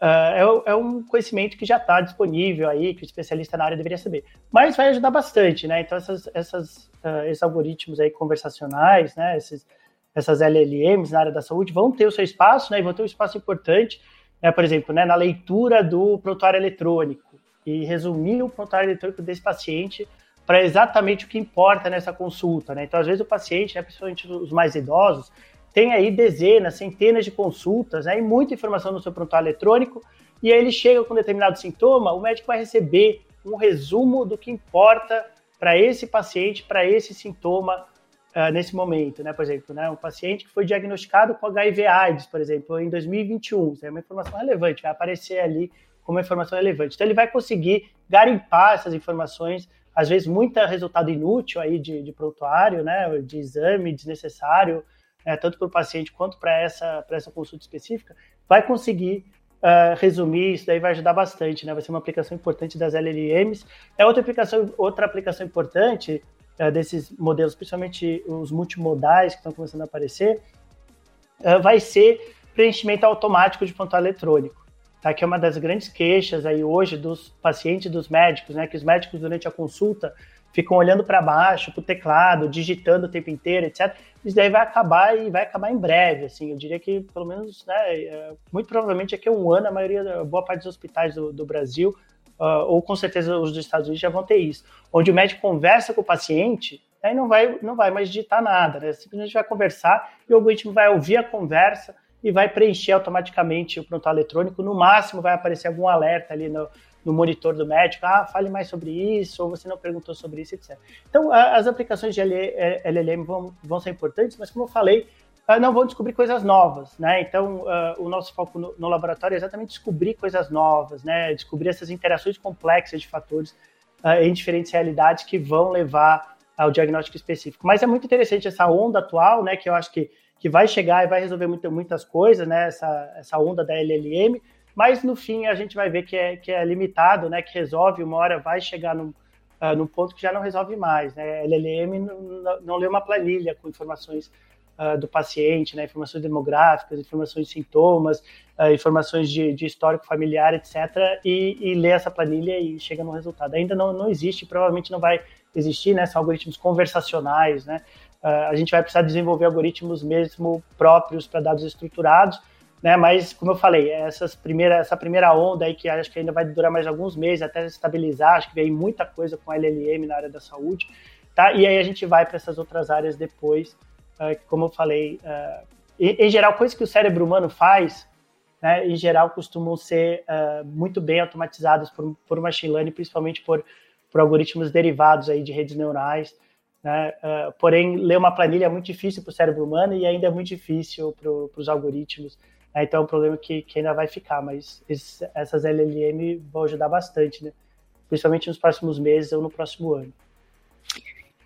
Uh, é, é, um conhecimento que já está disponível aí, que o especialista na área deveria saber. Mas vai ajudar bastante, né? Então, essas, essas, uh, esses algoritmos aí conversacionais, né? Esses, essas LLMs na área da saúde vão ter o seu espaço, né? E vão ter um espaço importante, né? Por exemplo, né? na leitura do prontuário eletrônico e resumir o prontuário eletrônico desse paciente para exatamente o que importa nessa consulta, né? Então, às vezes o paciente, né, principalmente os mais idosos, tem aí dezenas, centenas de consultas, né, e muita informação no seu prontuário eletrônico, e aí ele chega com determinado sintoma, o médico vai receber um resumo do que importa para esse paciente, para esse sintoma uh, nesse momento, né? Por exemplo, né, um paciente que foi diagnosticado com HIV/AIDS, por exemplo, em 2021, isso é uma informação relevante, vai aparecer ali como informação relevante. Então ele vai conseguir garimpar essas informações, às vezes muita resultado inútil aí de, de prontuário, né, de exame desnecessário, né, tanto para o paciente quanto para essa, essa consulta específica, vai conseguir uh, resumir, isso daí vai ajudar bastante, né? Vai ser uma aplicação importante das LLMs. É outra aplicação, outra aplicação importante uh, desses modelos, principalmente os multimodais que estão começando a aparecer, uh, vai ser preenchimento automático de prontuário eletrônico. Tá, que é uma das grandes queixas aí hoje dos pacientes e dos médicos, né? Que os médicos durante a consulta ficam olhando para baixo, para o teclado, digitando o tempo inteiro, etc. Isso daí vai acabar e vai acabar em breve, assim, eu diria que pelo menos, né, é, muito provavelmente aqui a um ano a maioria, boa parte dos hospitais do, do Brasil, uh, ou com certeza os dos Estados Unidos já vão ter isso, onde o médico conversa com o paciente, aí não vai, não vai mais digitar nada, né, simplesmente vai conversar e o algoritmo vai ouvir a conversa e vai preencher automaticamente o prontuário eletrônico, no máximo vai aparecer algum alerta ali no, no monitor do médico, ah, fale mais sobre isso, ou você não perguntou sobre isso, etc. Então, as aplicações de LLM vão, vão ser importantes, mas como eu falei, ah, não vão descobrir coisas novas, né? Então, uh, o nosso foco no, no, laboratório é exatamente descobrir coisas novas, né? Descobrir essas interações complexas de fatores uh, em diferentes realidades que vão levar ao diagnóstico específico. Mas é muito interessante essa onda atual, né? Que eu acho que, que vai chegar e vai resolver muito, muitas coisas, né? Essa, essa onda da LLM, mas no fim a gente vai ver que é, que é limitado, né, que resolve, uma hora vai chegar num, uh, ponto que já não resolve mais. Né? LLM não, não lê uma planilha com informações uh, do paciente, né, informações demográficas, informações de sintomas, uh, informações de, de, histórico familiar, etc., e, e lê essa planilha e chega no resultado. Ainda não, não existe, provavelmente não vai existir, né, são algoritmos conversacionais, né, a gente vai precisar desenvolver algoritmos mesmo próprios para dados estruturados, né? Mas, como eu falei, essas primeira, essa primeira onda aí, que acho que ainda vai durar mais alguns meses até estabilizar, acho que vem muita coisa com LLM na área da saúde, tá? E aí a gente vai para essas outras áreas depois, uh, como eu falei, uh, em, geral, coisas que o cérebro humano faz, né, em geral, costumam ser uh, muito bem automatizadas por, por machine learning, principalmente por, por algoritmos derivados aí de redes neurais, né? Porém, ler uma planilha é muito difícil para o cérebro humano e ainda é muito difícil para os algoritmos. Né? Então é um problema que, que ainda vai ficar, mas essas LLM vão ajudar bastante, né? principalmente nos próximos meses ou no próximo ano.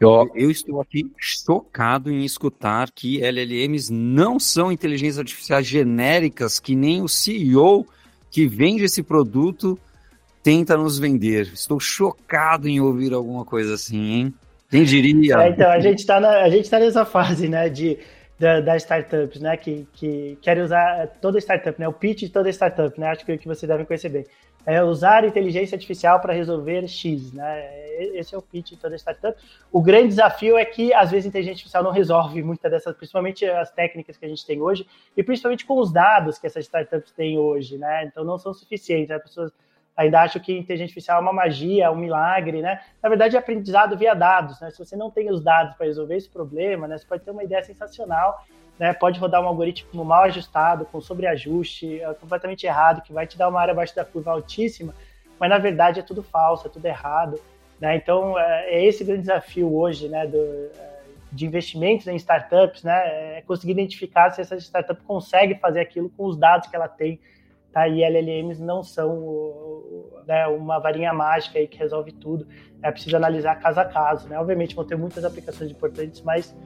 Eu, eu, estou aqui chocado em escutar que LLMs não são inteligências artificiais genéricas que nem o CEO que vende esse produto tenta nos vender. Estou chocado em ouvir alguma coisa assim, hein? Quem diria? É, então, a gente está tá nessa fase, né, de da, das startups, né? Que, que querem usar toda startup, né? O pitch de toda startup, né? Acho que, que vocês devem conhecer bem. É usar inteligência artificial para resolver X, né? Esse é o pitch de toda startup. O grande desafio é que, às vezes, a inteligência artificial não resolve muitas dessas, principalmente as técnicas que a gente tem hoje, e principalmente com os dados que essas startups têm hoje, né? Então, não são suficientes. As pessoas ainda acham que inteligência artificial é uma magia, é um milagre, né? Na verdade, é aprendizado via dados, né? Se você não tem os dados para resolver esse problema, né, você pode ter uma ideia sensacional, né? Pode rodar um algoritmo mal ajustado, com sobreajuste, é completamente errado, que vai te dar uma área abaixo da curva altíssima, mas na verdade é tudo falso, é tudo errado, né? Então, é, é esse grande desafio hoje, né, do, de investimentos em startups, né? É conseguir identificar se essa startup consegue fazer aquilo com os dados que ela tem Tá? E LLMs não são né, uma varinha mágica aí que resolve tudo. É preciso analisar caso a caso. Né? Obviamente vão ter muitas aplicações importantes, mas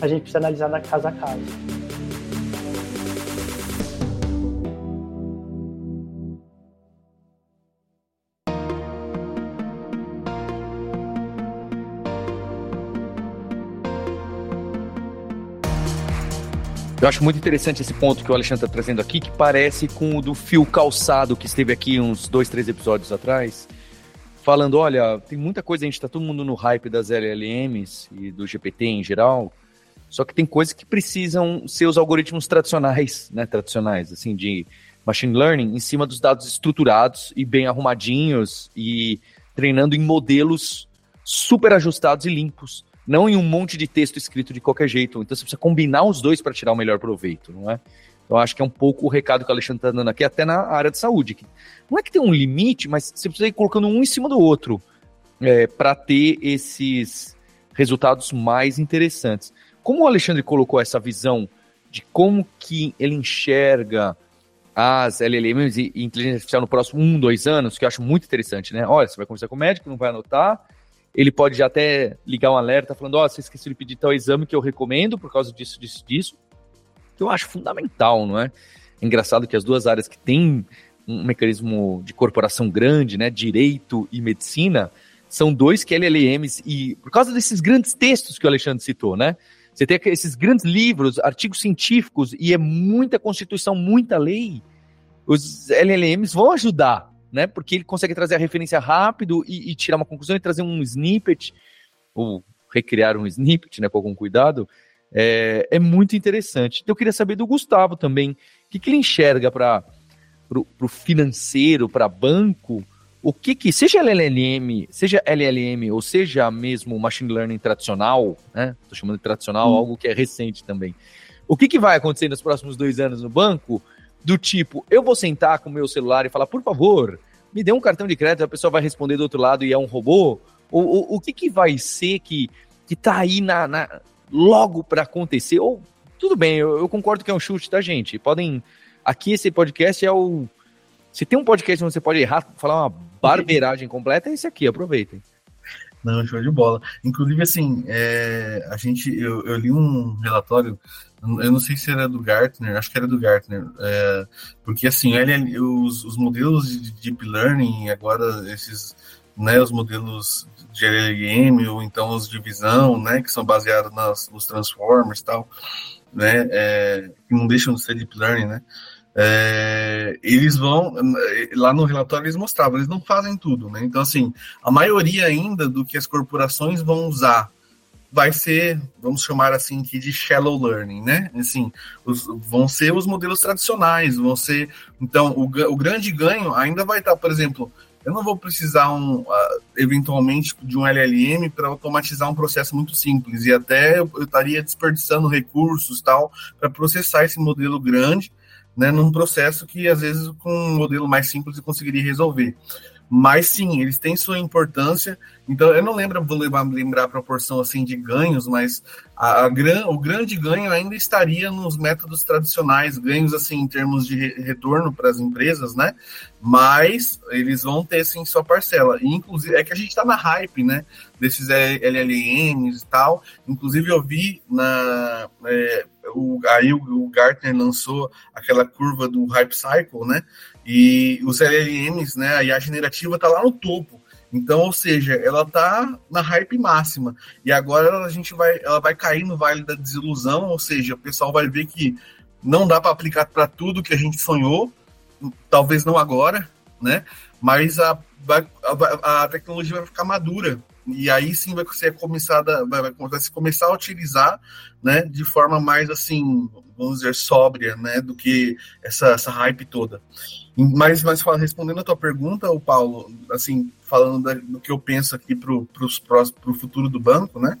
a gente precisa analisar na caso a caso. Eu acho muito interessante esse ponto que o Alexandre está trazendo aqui, que parece com o do fio calçado que esteve aqui uns dois, três episódios atrás, falando, olha, tem muita coisa, a gente está todo mundo no hype das LLMs e do GPT em geral, só que tem coisas que precisam ser os algoritmos tradicionais, né, tradicionais, assim, de machine learning, em cima dos dados estruturados e bem arrumadinhos e treinando em modelos super ajustados e limpos não em um monte de texto escrito de qualquer jeito. Então você precisa combinar os dois para tirar o melhor proveito, não é? Então acho que é um pouco o recado que o Alexandre está dando aqui, até na área de saúde. Não é que tem um limite, mas você precisa ir colocando um em cima do outro é, para ter esses resultados mais interessantes. Como o Alexandre colocou essa visão de como que ele enxerga as LLMs e inteligência artificial no próximo um, dois anos, que eu acho muito interessante, né? Olha, você vai conversar com o médico, não vai anotar, ele pode já até ligar um alerta falando, ó, oh, você esqueceu de pedir tal exame que eu recomendo por causa disso, disso, disso. Que eu acho fundamental, não é? é engraçado que as duas áreas que têm um mecanismo de corporação grande, né, direito e medicina, são dois que LLMs e por causa desses grandes textos que o Alexandre citou, né? Você tem esses grandes livros, artigos científicos e é muita constituição, muita lei. Os LLMs vão ajudar né? Porque ele consegue trazer a referência rápido e, e tirar uma conclusão e trazer um snippet, ou recriar um snippet, né, com algum cuidado, é, é muito interessante. Então eu queria saber do Gustavo também, o que, que ele enxerga para o financeiro, para banco, o que que, seja LLM, seja LLM ou seja mesmo machine learning tradicional, né? Estou chamando de tradicional, hum. algo que é recente também. O que, que vai acontecer nos próximos dois anos no banco do tipo, eu vou sentar com o meu celular e falar, por favor, me dê um cartão de crédito, a pessoa vai responder do outro lado e é um robô? Ou, ou o que, que vai ser que, que tá aí na, na logo para acontecer? Ou, tudo bem, eu, eu, concordo que é um chute, tá, gente? Podem. Aqui esse podcast é o. Se tem um podcast onde você pode errar, falar uma barbeiragem completa, é esse aqui, aproveitem. Não, show de bola. Inclusive, assim, é, a gente, eu, eu, li um relatório, eu não sei se era do Gartner, acho que era do Gartner, é, porque assim, ele, os, os modelos de Deep Learning, agora esses, né, os modelos de LLM ou então os de visão, né, que são baseados nas, nos Transformers e tal, né, é, que não deixam de ser Deep Learning, né, é, eles vão, lá no relatório eles mostravam, eles não fazem tudo, né? Então, assim, a maioria ainda do que as corporações vão usar vai ser, vamos chamar assim, que de shallow learning, né? Assim, os, vão ser os modelos tradicionais, vão ser. Então, o, o grande ganho ainda vai estar, por exemplo, eu não vou precisar um, uh, eventualmente de um LLM para automatizar um processo muito simples e até eu, eu estaria desperdiçando recursos tal para processar esse modelo grande né, num processo que às vezes com um modelo mais simples eu conseguiria resolver. Mas sim, eles têm sua importância. Então, eu não lembro, vou lembrar a proporção assim de ganhos, mas a, a gran, o grande ganho ainda estaria nos métodos tradicionais, ganhos assim em termos de re, retorno para as empresas, né? Mas eles vão ter sim sua parcela. E, inclusive, é que a gente está na hype, né? Desses LLMs e tal. Inclusive, eu vi na. É, o, aí o, Gartner lançou aquela curva do Hype Cycle, né? E os LLMs, né? A IA generativa está lá no topo. Então, ou seja, ela está na hype máxima. E agora a gente vai, ela vai cair no vale da desilusão, ou seja, o pessoal vai ver que não dá para aplicar para tudo que a gente sonhou, talvez não agora, né? Mas a, a, a tecnologia vai ficar madura e aí sim vai ser começada, vai, vai se começar a utilizar, né, de forma mais assim, vamos dizer, sóbria, né, do que essa, essa hype toda. Mas, mas respondendo a tua pergunta, o Paulo, assim, falando da, do que eu penso aqui para o futuro do banco, né,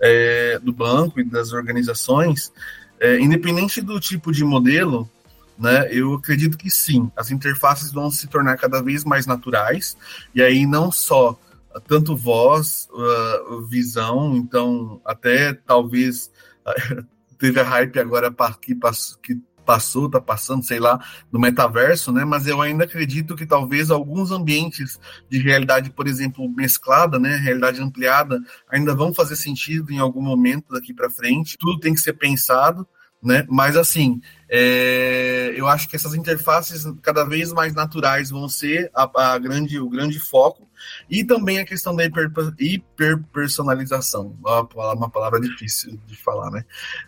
é, do banco e das organizações, é, independente do tipo de modelo, né, eu acredito que sim, as interfaces vão se tornar cada vez mais naturais, e aí não só tanto voz, uh, visão, então até talvez uh, teve a hype agora que, que passou, tá passando, sei lá, do metaverso, né? Mas eu ainda acredito que talvez alguns ambientes de realidade, por exemplo, mesclada, né, realidade ampliada, ainda vão fazer sentido em algum momento daqui para frente. Tudo tem que ser pensado, né? Mas assim, é, eu acho que essas interfaces cada vez mais naturais vão ser a, a grande, o grande foco e também a questão da hiper, hiperpersonalização, uma, palavra difícil de falar, né?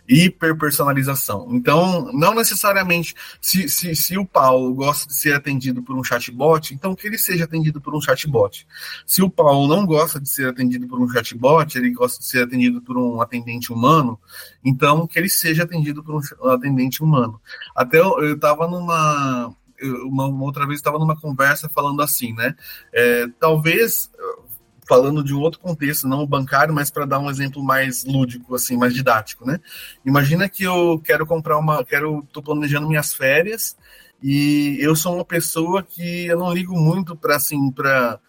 Hiperpersonalização. Então, não necessariamente, se, se, se o Paulo gosta de ser atendido por um chatbot, então que ele seja atendido por um chatbot. Se o Paulo não gosta de ser atendido por um chatbot, ele gosta de ser atendido por um atendente humano, então que ele seja atendido por um atendente humano. Até eu estava numa uma, uma outra vez estava numa conversa falando assim, né? É, talvez falando de um outro contexto, não bancário, mas para dar um exemplo mais lúdico, assim, mais didático, né? Imagina que eu quero comprar uma, quero, tô planejando minhas férias e eu sou uma pessoa que eu não ligo muito para assim, para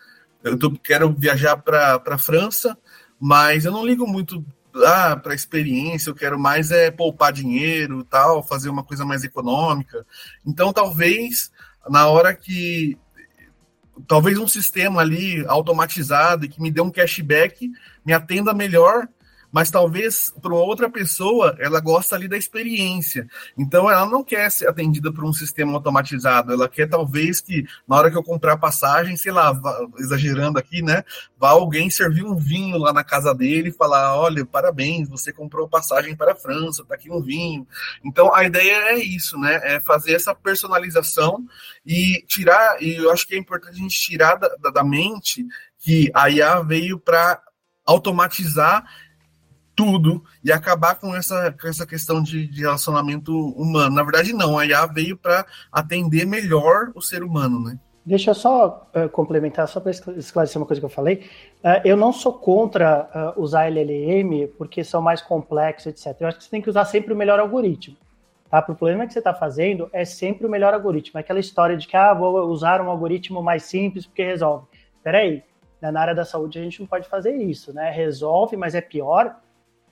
eu tô, quero viajar para França, mas eu não ligo muito ah, para experiência, eu quero mais é poupar dinheiro, tal, fazer uma coisa mais econômica. Então, talvez na hora que talvez um sistema ali automatizado que me dê um cashback me atenda melhor mas talvez para outra pessoa ela gosta ali da experiência. Então ela não quer ser atendida por um sistema automatizado, ela quer talvez que na hora que eu comprar passagem, sei lá, exagerando aqui, né, vá alguém servir um vinho lá na casa dele e falar: olha, parabéns, você comprou passagem para a França, tá aqui um vinho. Então a ideia é isso, né, é fazer essa personalização e tirar, e eu acho que é importante a gente tirar da, da, mente que a IA veio para automatizar tudo e acabar com essa, com essa questão de, de relacionamento humano. Na verdade, não. A IA veio para atender melhor o ser humano, né? Deixa eu só uh, complementar, só para esclarecer uma coisa que eu falei. Uh, eu não sou contra uh, usar LLM porque são mais complexos, etc. Eu acho que você tem que usar sempre o melhor algoritmo. Tá? Para o problema que você está fazendo, é sempre o melhor algoritmo. Aquela história de que ah, vou usar um algoritmo mais simples porque resolve. Peraí, né, na área da saúde a gente não pode fazer isso, né? Resolve, mas é pior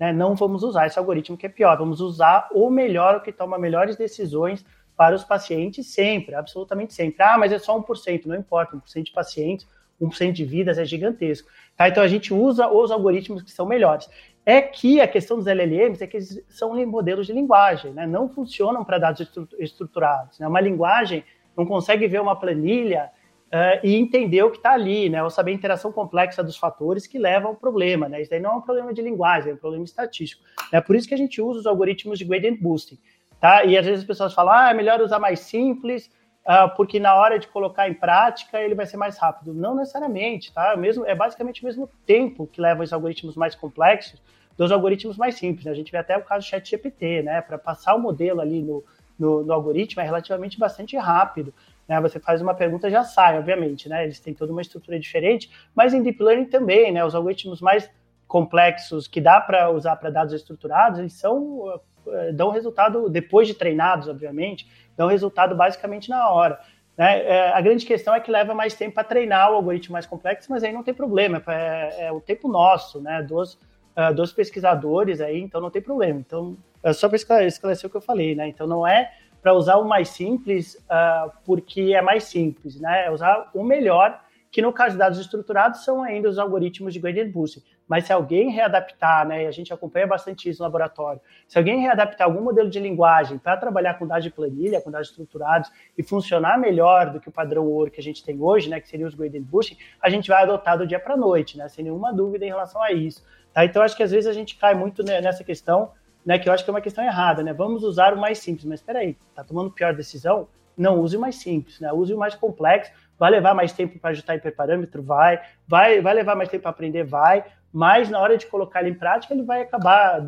né, não vamos usar esse algoritmo que é pior, vamos usar o melhor, o que toma melhores decisões para os pacientes sempre, absolutamente sempre. Ah, mas é só 1%, não importa, 1% de pacientes, 1% de vidas é gigantesco. Tá? Então a gente usa os algoritmos que são melhores. É que a questão dos LLMs é que eles são modelos de linguagem, né? não funcionam para dados estruturados. Né? Uma linguagem não consegue ver uma planilha uh, e entender o que está ali, né? Ou saber a interação complexa dos fatores que levam ao problema, né? Isso aí não é um problema de linguagem, é um problema estatístico. É por isso que a gente usa os algoritmos de gradient boosting, tá? E às vezes as pessoas falam, ah, é melhor usar mais simples, uh, porque na hora de colocar em prática ele vai ser mais rápido. Não necessariamente, tá? É mesmo, é basicamente o mesmo tempo que leva os algoritmos mais complexos dos algoritmos mais simples. Né? A gente vê até o caso do ChatGPT, né? Para passar o modelo ali no, no, no, algoritmo é relativamente bastante rápido. Né? Você faz uma pergunta já sai, obviamente, né? Eles têm toda uma estrutura diferente, mas em deep learning também, né? Os algoritmos mais complexos que dá para usar para dados estruturados, eles são eh, dão resultado depois de treinados, obviamente, dão resultado basicamente na hora. Né? É, a grande questão é que leva mais tempo para treinar o algoritmo mais complexo, mas aí não tem problema, é, é o tempo nosso, né? Dos, uh, dos pesquisadores aí, então não tem problema. Então, é só para esclarecer o que eu falei, né? Então não é para usar o mais simples uh, porque é mais simples, né? É usar o melhor, que no caso de dados estruturados são ainda os algoritmos de gradient boosting. Mas se alguém readaptar, né, e a gente acompanha bastante isso no laboratório, se alguém readaptar algum modelo de linguagem para trabalhar com dados de planilha, com dados estruturados e funcionar melhor do que o padrão ouro que a gente tem hoje, né, que seria os gradient boosting, a gente vai adotar do dia para noite, né, sem nenhuma dúvida em relação a isso. Tá? Então acho que às vezes a gente cai muito nessa questão né, que eu acho que é uma questão errada, né? Vamos usar o mais simples, mas espera aí, tá tomando pior decisão? Não use o mais simples, né? Use o mais complexo, Vai levar mais tempo para ajustar hiperparâmetro? Vai. vai. Vai levar mais tempo para aprender? Vai. Mas na hora de colocar ele em prática, ele vai acabar.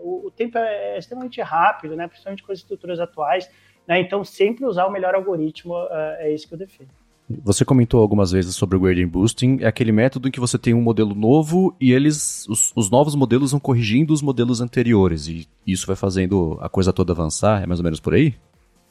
O, o tempo é extremamente rápido, né? principalmente com as estruturas atuais. Né? Então, sempre usar o melhor algoritmo uh, é isso que eu defendo. Você comentou algumas vezes sobre o gradient boosting. É aquele método em que você tem um modelo novo e eles, os, os, novos modelos vão corrigindo os modelos anteriores e isso vai fazendo a coisa toda avançar. É mais ou menos por aí?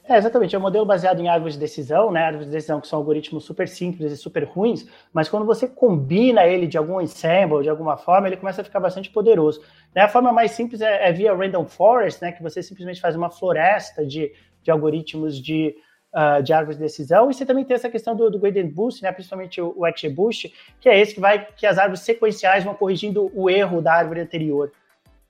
É, exatamente. É um modelo baseado em árvores de decisão, né? Árvores de decisão que são algoritmos super simples e super ruins, mas quando você combina ele de algum ensemble, de alguma forma, ele começa a ficar bastante poderoso. Né? A forma mais simples é, é via random forest, né? Que você simplesmente faz uma floresta de, de algoritmos de uh, de árvores de decisão, e você também tem essa questão do, do gradient boost, né, principalmente o, o XGBoost, que é esse que vai que as árvores sequenciais vão corrigindo o erro da árvore anterior.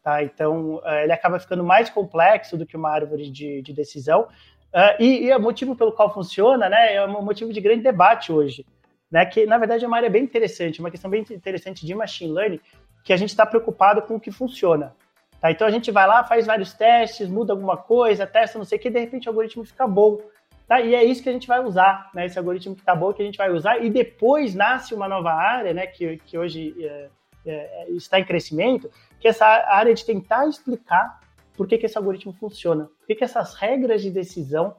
Tá? Então, uh, ele acaba ficando mais complexo do que uma árvore de, de decisão, uh, e, e o motivo pelo qual funciona né, é um motivo de grande debate hoje, né, que na verdade é uma área bem interessante, uma questão bem interessante de machine learning, que a gente está preocupado com o que funciona. Tá? Então a gente vai lá, faz vários testes, muda alguma coisa, testa não sei o que, de repente o algoritmo fica bom. Tá? E é isso que a gente vai usar, né? Esse algoritmo que está bom que a gente vai usar, e depois nasce uma nova área, né? Que, que hoje é, é, está em crescimento, que é essa área de tentar explicar por que, que esse algoritmo funciona, por que, que essas regras de decisão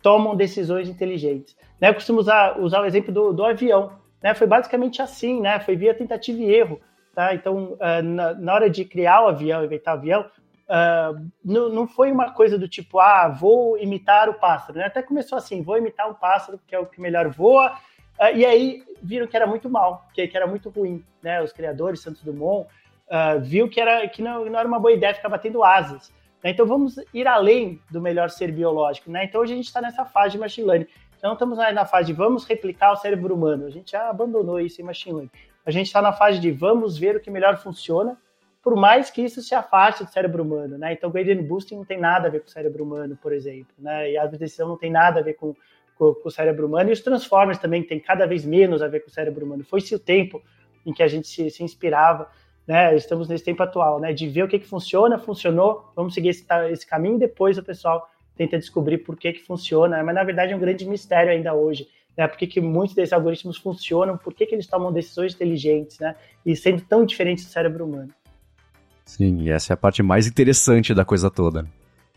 tomam decisões inteligentes. Né? Eu costumo usar, usar o exemplo do, do avião. Né? Foi basicamente assim, né? Foi via tentativa e erro. Tá? Então, na, na, hora de criar o avião, inventar o avião, Uh, não, não foi uma coisa do tipo, ah, vou imitar o pássaro. Né? Até começou assim, vou imitar um pássaro porque é o que melhor voa. Uh, e aí viram que era muito mal, que, que era muito ruim. Né? Os criadores, Santos Dumont, uh, viu que, era, que não, não era uma boa ideia ficar batendo asas. Né? Então vamos ir além do melhor ser biológico. Né? Então hoje a gente está nessa fase de machine learning. Então não estamos mais na fase de vamos replicar o cérebro humano. A gente já abandonou isso em machine learning. A gente está na fase de vamos ver o que melhor funciona por mais que isso se afaste do cérebro humano, né? Então, gradient boosting não tem nada a ver com o cérebro humano, por exemplo, né? E a decisão não tem nada a ver com, com, com, o cérebro humano. E os transformers também têm cada vez menos a ver com o cérebro humano. Foi-se o tempo em que a gente se, se, inspirava, né? Estamos nesse tempo atual, né? De ver o que, que funciona, funcionou, vamos seguir esse, esse caminho. Depois o pessoal tenta descobrir por que, que funciona, mas na verdade é um grande mistério ainda hoje. Né, por que, que muitos desses algoritmos funcionam, por que, que eles tomam decisões inteligentes, né, e sendo tão diferentes do cérebro humano. Sim, e essa é a parte mais interessante da coisa toda.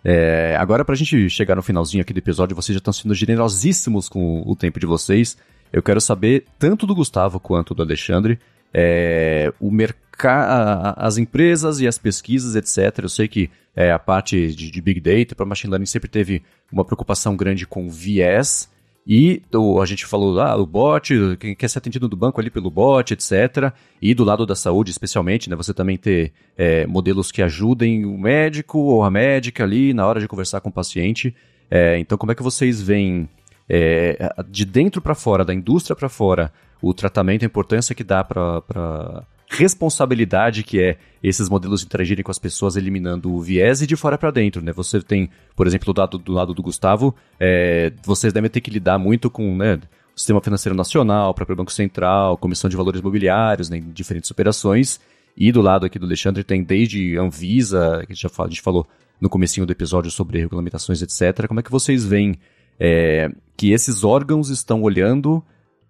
É, agora, pra gente chegar no finalzinho aqui do episódio, vocês já estão sendo generosíssimos com o tempo de vocês. Eu quero saber, tanto do Gustavo quanto do Alexandre, é, o mercado, as empresas e as pesquisas, etc. Eu sei que é, a parte de, de Big Data para Machine Learning sempre teve uma preocupação grande com viés, e o, a gente falou, ah, o bot, quem quer ser atendido do banco ali pelo bot, etc. E do lado da saúde, especialmente, né? Você também ter é, modelos que ajudem o médico ou a médica ali na hora de conversar com o paciente. É, então, como é que vocês veem é, de dentro para fora, da indústria para fora, o tratamento, a importância que dá para responsabilidade que é esses modelos interagirem com as pessoas, eliminando o viés e de fora para dentro, né? Você tem, por exemplo, do lado do, lado do Gustavo, é, vocês devem ter que lidar muito com, né, o Sistema Financeiro Nacional, o próprio Banco Central, Comissão de Valores Mobiliários, né, em diferentes operações. E do lado aqui do Alexandre tem desde Anvisa, que já falou, a gente falou no comecinho do episódio sobre regulamentações, etc. Como é que vocês veem é, que esses órgãos estão olhando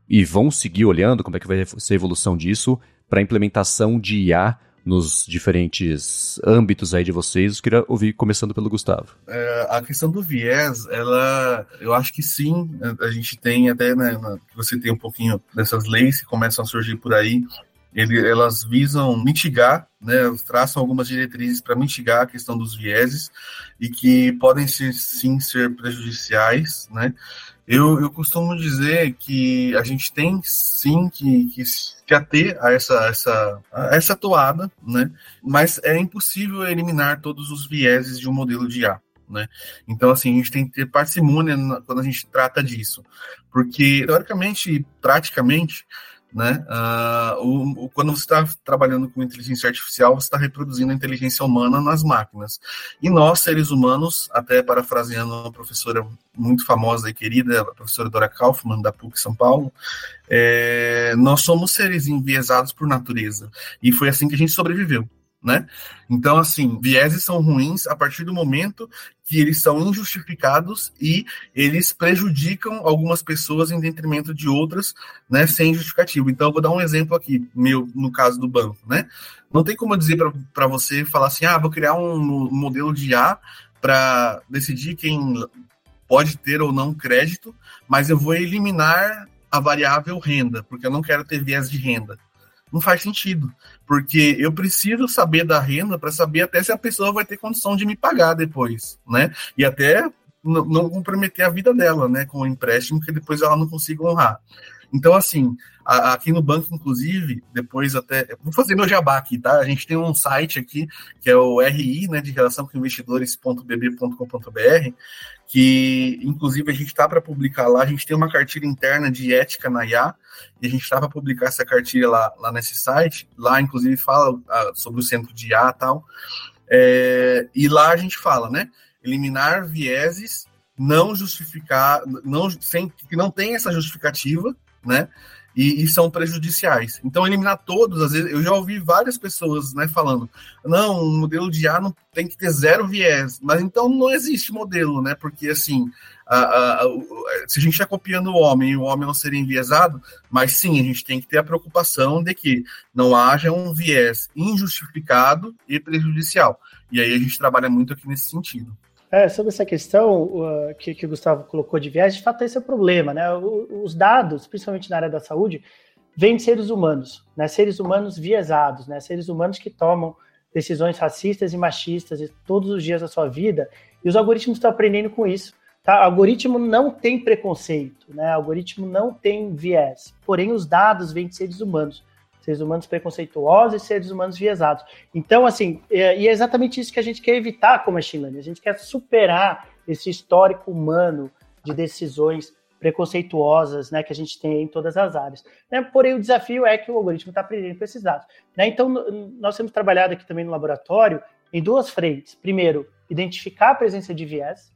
e vão seguir olhando, como é que vai ser a evolução disso, para implementação de IA nos diferentes âmbitos aí de vocês. Eu queria ouvir começando pelo Gustavo. É, a questão do viés, ela, eu acho que sim, a gente tem até, né, você tem um pouquinho dessas leis que começam a surgir por aí, ele, elas visam mitigar, né, traçam algumas diretrizes para mitigar a questão dos vieses e que podem ser, sim ser prejudiciais, né, eu, eu costumo dizer que a gente tem sim que, que se ater a essa, essa, a essa toada, né? mas é impossível eliminar todos os vieses de um modelo de IA. Né? Então, assim, a gente tem que ter parcimônia quando a gente trata disso, porque, teoricamente, praticamente, né? Uh, o, o, quando você está trabalhando com inteligência artificial, você está reproduzindo a inteligência humana nas máquinas. E nós, seres humanos, até parafraseando uma professora muito famosa e querida, a professora Dora Kaufmann, da PUC São Paulo, é, nós somos seres enviesados por natureza. E foi assim que a gente sobreviveu. Né? Então, assim, vieses são ruins a partir do momento que eles são injustificados e eles prejudicam algumas pessoas em detrimento de outras, né, sem justificativo. Então, eu vou dar um exemplo aqui, meu, no caso do banco, né? Não tem como eu dizer para você falar assim, ah, vou criar um modelo de A para decidir quem pode ter ou não crédito, mas eu vou eliminar a variável renda, porque eu não quero ter viés de renda não faz sentido, porque eu preciso saber da renda para saber até se a pessoa vai ter condição de me pagar depois, né? E até não comprometer a vida dela, né, com o empréstimo que depois ela não consiga honrar. Então, assim, a, aqui no banco, inclusive, depois até. Vou fazer meu jabá aqui, tá? A gente tem um site aqui, que é o RI, né, de relação com investidores.bb.com.br, que inclusive a gente está para publicar lá. A gente tem uma cartilha interna de ética na IA, e a gente está para publicar essa cartilha lá, lá nesse site. Lá, inclusive, fala uh, sobre o centro de IA e tal. É, e lá a gente fala, né? Eliminar vieses não justificar, não, sem, que não tem essa justificativa, né? E, e, são prejudiciais. Então, eliminar todos, às vezes, eu já ouvi várias pessoas né, falando, não, o modelo de A não tem que ter zero viés, mas então não existe modelo, né? Porque assim, a, a, a, se a gente está copiando o homem e o homem não ser enviesado, mas sim, a gente tem que ter a preocupação de que não haja um viés injustificado e prejudicial. E aí a gente trabalha muito aqui nesse sentido. É, sobre essa questão uh, que, que o Gustavo colocou de viés, de fato esse é o problema, né? Os dados, principalmente na área da saúde, vêm de seres humanos, né? Seres humanos viesados, né? Seres humanos que tomam decisões racistas e machistas todos os dias da sua vida, e os algoritmos estão aprendendo com isso. Tá? O algoritmo não tem preconceito, né? O algoritmo não tem viés, porém os dados vêm de seres humanos seres humanos preconceituosos e seres humanos viesados. Então, assim, é, e é exatamente isso que a gente quer evitar com a learning. A gente quer superar esse histórico humano de decisões preconceituosas, né, que a gente tem em todas as áreas. Né? Porém, o desafio é que o algoritmo está aprendendo com esses dados. Né? Então, nós temos trabalhado aqui também no laboratório em duas frentes. Primeiro, identificar a presença de viés,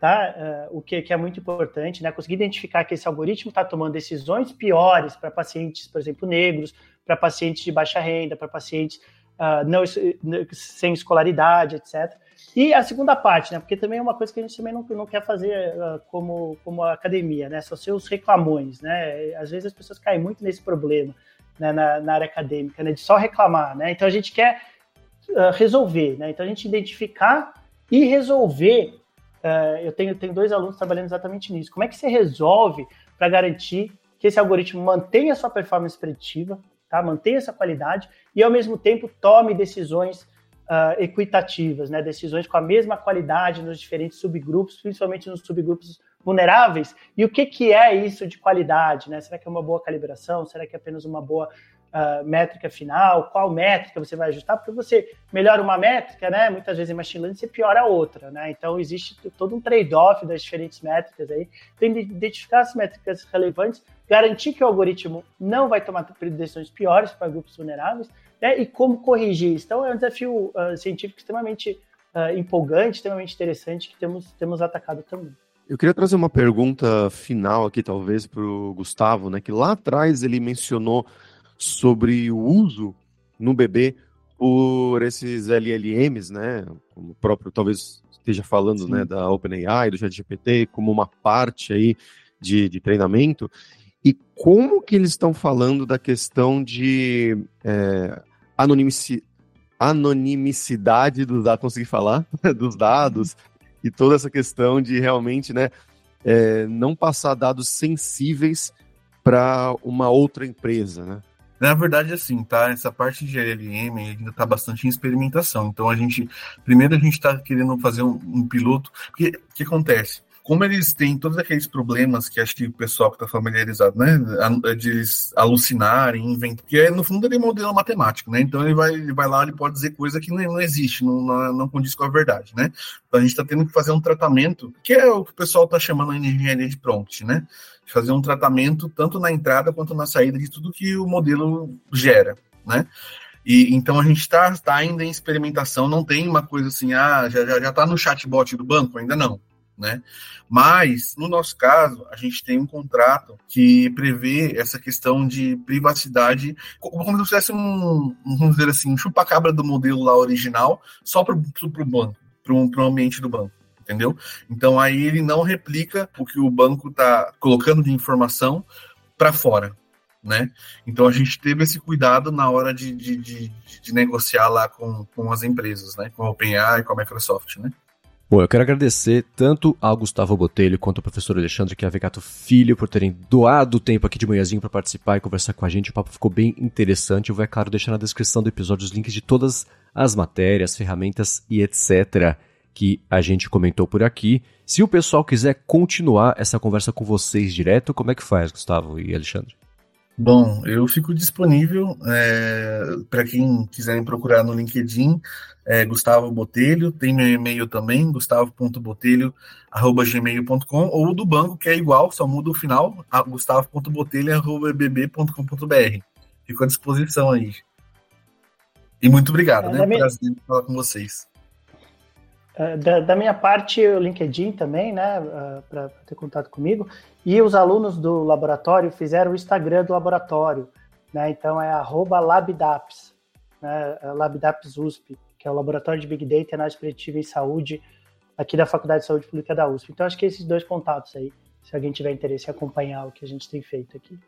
tá? Uh, o que, que, é muito importante, né? Conseguir identificar que esse algoritmo está tomando decisões piores para pacientes, por exemplo, negros, para pacientes de baixa renda, para pacientes uh, não, sem escolaridade, etc. E a segunda parte, né? Porque também é uma coisa que a gente também não, não quer fazer uh, como, como academia, né? Só ser os reclamões, né? Às vezes as pessoas caem muito nesse problema né? na, na área acadêmica, né? De só reclamar, né? Então a gente quer uh, resolver, né? Então a gente identificar e resolver uh, eu tenho, tenho dois alunos trabalhando exatamente nisso. Como é que você resolve para garantir que esse algoritmo mantenha a sua performance preditiva, tá? mantenha essa qualidade e, ao mesmo tempo, tome decisões uh, equitativas, né? decisões com a mesma qualidade nos diferentes subgrupos, principalmente nos subgrupos vulneráveis. E o que, que é isso de qualidade? Né? Será que é uma boa calibração? Será que é apenas uma boa uh, métrica final, qual métrica você vai ajustar, porque você melhora uma métrica, né? Muitas vezes em machine learning você piora a outra, né? Então existe todo um trade-off das diferentes métricas aí. Tem de identificar as métricas relevantes, garantir que o algoritmo não vai tomar decisões piores para grupos vulneráveis, né? E como corrigir isso. Então é um desafio uh, científico extremamente uh, empolgante, extremamente interessante que temos, temos atacado também. Eu queria trazer uma pergunta final aqui, talvez, para o Gustavo, né? Que lá atrás ele mencionou sobre o uso no bebê por esses LLMs, né? Como o próprio talvez esteja falando, né, da OpenAI, do ChatGPT, como uma parte aí de, de treinamento. E como que eles estão falando da questão de é, anonimici, anonimicidade dos dados, consegui falar? dos dados, e toda essa questão de realmente, né, é, não passar dados sensíveis para uma outra empresa, né? Na verdade, assim, tá? Essa parte de LLM ainda está bastante em experimentação. Então, a gente, primeiro, a gente está querendo fazer um, um piloto. O que acontece? Como eles têm todos aqueles problemas que acho que o pessoal que está familiarizado, né? De alucinarem, inventar. Que é, no fundo, ele é modelo matemático, né? Então, ele vai, ele vai lá, ele pode dizer coisa que não, existe, não, não, condiz com a verdade, né? Então, a gente está tendo que fazer um tratamento, que é o que o pessoal está chamando de engenharia de prompt, né? fazer um tratamento tanto na entrada quanto na saída de tudo que o modelo gera, né? E, então a gente está tá ainda em experimentação, não tem uma coisa assim, ah, já, já, já tá no chatbot do banco, ainda não. Né? Mas, no nosso caso, a gente tem um contrato que prevê essa questão de privacidade, como se fosse um, vamos dizer assim, um chupa-cabra do modelo lá original, só para o banco, para o ambiente do banco. Entendeu? Então aí ele não replica o que o banco está colocando de informação para fora, né? Então a gente teve esse cuidado na hora de, de, de, de negociar lá com, com as empresas, né? Com a OpenAI com a Microsoft, né? Bom, eu quero agradecer tanto ao Gustavo Botelho quanto ao professor Alexandre Chiavegato Filho por terem doado o tempo aqui de manhãzinho para participar e conversar com a gente. O papo ficou bem interessante. Eu vou, é claro, deixar na descrição do episódio os links de todas as matérias, ferramentas e etc. que a gente comentou por aqui. Se o pessoal quiser continuar essa conversa com vocês direto, como é que faz, Gustavo e Alexandre? Bom, eu fico disponível é, para quem quiser me procurar no LinkedIn, é, Gustavo Botelho, tem meu e-mail também, gustavo.botelho.gmail.com, ou do banco, que é igual, só muda o final, gustavo.botelho.bb.com.br. Fico à disposição aí. E muito obrigado, é, né? Prazer falar com vocês. É, da, da, minha parte, o LinkedIn também, né, uh, para ter contato comigo. E os alunos do laboratório fizeram o Instagram do laboratório, né, então é @labdaps, né, é labdaps USP, que é o laboratório de Big Data Análise Preditiva em Saúde aqui da Faculdade de Saúde Pública da USP. Então acho que esses dois contatos aí, se alguém tiver interesse em acompanhar o que a gente tem feito aqui.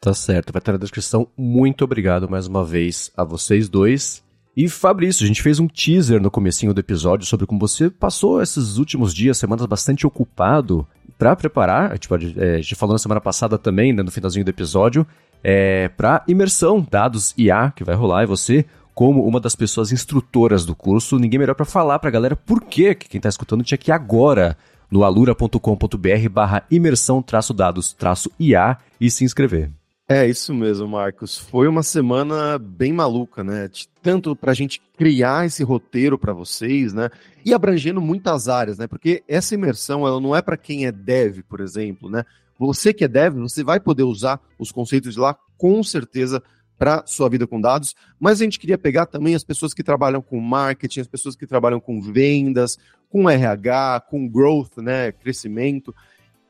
Tá certo, vai estar na descrição. Muito obrigado mais uma vez a vocês dois. E Fabrício, a gente fez um teaser no comecinho do episódio sobre como você passou esses últimos dias, semanas bastante ocupado para preparar, tipo, é, a gente falou na semana passada também, né, no finalzinho do episódio, é, para imersão dados IA que vai rolar e você como uma das pessoas instrutoras do curso, ninguém melhor para falar para a galera por que quem está escutando tinha que ir agora no alura.com.br barra imersão traço dados traço IA e se inscrever. É isso mesmo, Marcos. Foi uma semana bem maluca, né? Tanto para a gente criar esse roteiro para vocês, né? E abrangendo muitas áreas, né? Porque essa imersão ela não é para quem é dev, por exemplo, né? Você que é dev, você vai poder usar os conceitos de lá com certeza para sua vida com dados, mas a gente queria pegar também as pessoas que trabalham com marketing, as pessoas que trabalham com vendas, com RH, com growth, né, crescimento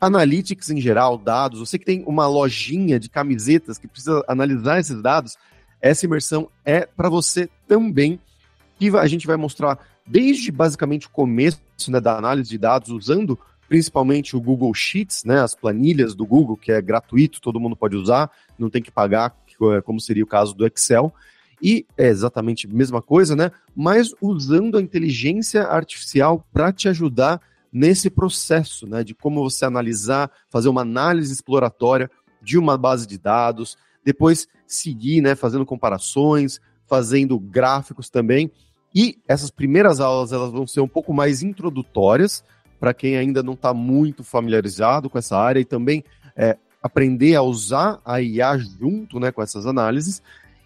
analytics em geral, dados, você que tem uma lojinha de camisetas que precisa analisar esses dados, essa imersão é para você também. E a gente vai mostrar desde basicamente o começo né, da análise de dados, usando principalmente o Google Sheets, né, as planilhas do Google, que é gratuito, todo mundo pode usar, não tem que pagar, é, como seria o caso do Excel. E é exatamente a mesma coisa, né? Mas usando a inteligência artificial para te ajudar nesse processo, né, de como você analisar, fazer uma análise exploratória de uma base de dados, depois seguir, né, fazendo comparações, fazendo gráficos também. E essas primeiras aulas elas vão ser um pouco mais introdutórias para quem ainda não está muito familiarizado com essa área e também é, aprender a usar a IA junto, né, com essas análises.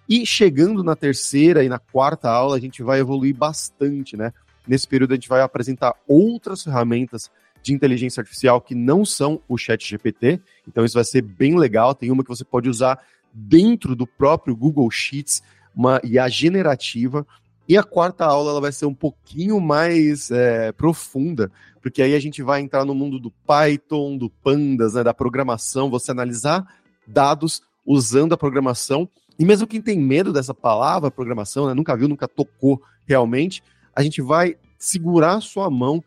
E chegando na terceira e na quarta aula, a gente vai evoluir bastante, né? Nesse período, a gente vai apresentar outras ferramentas de inteligência artificial que não são o Chat GPT. Então, isso vai ser bem legal. Tem uma que você pode usar dentro do próprio Google Sheets, uma IA generativa. E a quarta aula ela vai ser um pouquinho mais é, profunda, porque aí a gente vai entrar no mundo do Python, do Pandas, né, da programação, você analisar dados usando a programação. E mesmo quem tem medo dessa palavra programação, né, nunca viu, nunca tocou realmente, a gente vai segurar sua mão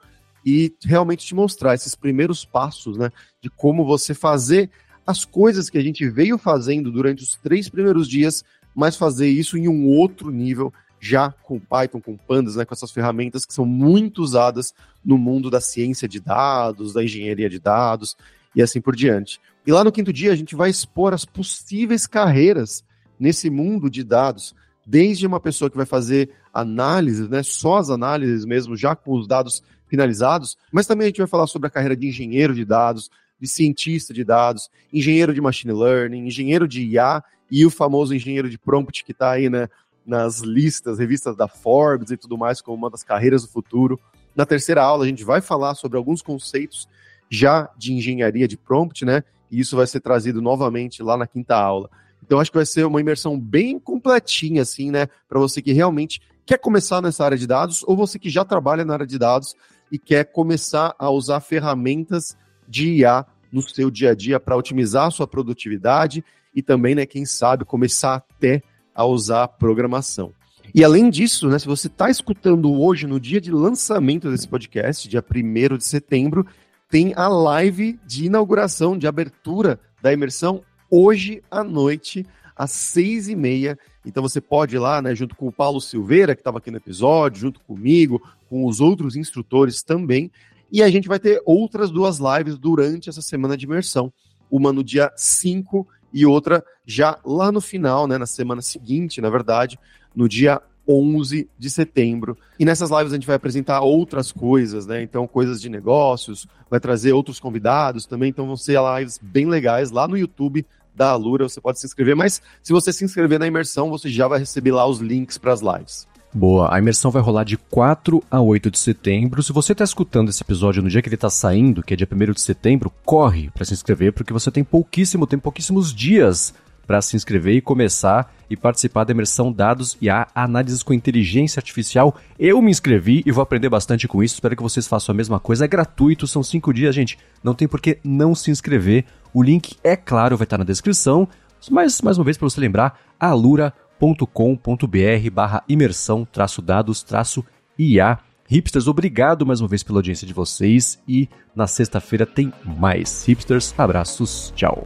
e realmente te mostrar esses primeiros passos, né, de como você fazer as coisas que a gente veio fazendo durante os três primeiros dias, mas fazer isso em um outro nível, já com Python, com Pandas, né, com essas ferramentas que são muito usadas no mundo da ciência de dados, da engenharia de dados e assim por diante. E lá no quinto dia a gente vai expor as possíveis carreiras nesse mundo de dados, desde uma pessoa que vai fazer análises, né, só as análises mesmo, já com os dados finalizados, mas também a gente vai falar sobre a carreira de engenheiro de dados, de cientista de dados, engenheiro de machine learning, engenheiro de IA e o famoso engenheiro de prompt que está aí né, nas listas, revistas da Forbes e tudo mais, como uma das carreiras do futuro. Na terceira aula, a gente vai falar sobre alguns conceitos já de engenharia de prompt, né? E isso vai ser trazido novamente lá na quinta aula. Então acho que vai ser uma imersão bem completinha, assim, né? Para você que realmente quer começar nessa área de dados ou você que já trabalha na área de dados e quer começar a usar ferramentas de IA no seu dia a dia para otimizar a sua produtividade e também, né, quem sabe, começar até a usar programação. E além disso, né, se você está escutando hoje, no dia de lançamento desse podcast, dia 1 de setembro, tem a live de inauguração, de abertura da imersão, hoje à noite, às seis e meia. Então você pode ir lá, né, junto com o Paulo Silveira, que estava aqui no episódio, junto comigo, com os outros instrutores também. E a gente vai ter outras duas lives durante essa semana de imersão. Uma no dia 5 e outra já lá no final, né, na semana seguinte, na verdade, no dia 11 de setembro. E nessas lives a gente vai apresentar outras coisas, né? Então, coisas de negócios, vai trazer outros convidados também. Então, vão ser lives bem legais lá no YouTube da Alura. Você pode se inscrever, mas se você se inscrever na imersão, você já vai receber lá os links para as lives. Boa, a imersão vai rolar de 4 a 8 de setembro. Se você está escutando esse episódio no dia que ele está saindo, que é dia 1 de setembro, corre para se inscrever, porque você tem pouquíssimo, tem pouquíssimos dias para se inscrever e começar e participar da imersão dados e a análises com inteligência artificial. Eu me inscrevi e vou aprender bastante com isso. Espero que vocês façam a mesma coisa. É gratuito, são cinco dias, gente. Não tem por que não se inscrever. O link, é claro, vai estar na descrição. Mas, mais uma vez, para você lembrar, alura.com.br barra imersão traço dados traço IA. Hipsters, obrigado mais uma vez pela audiência de vocês e na sexta-feira tem mais. Hipsters, abraços, tchau.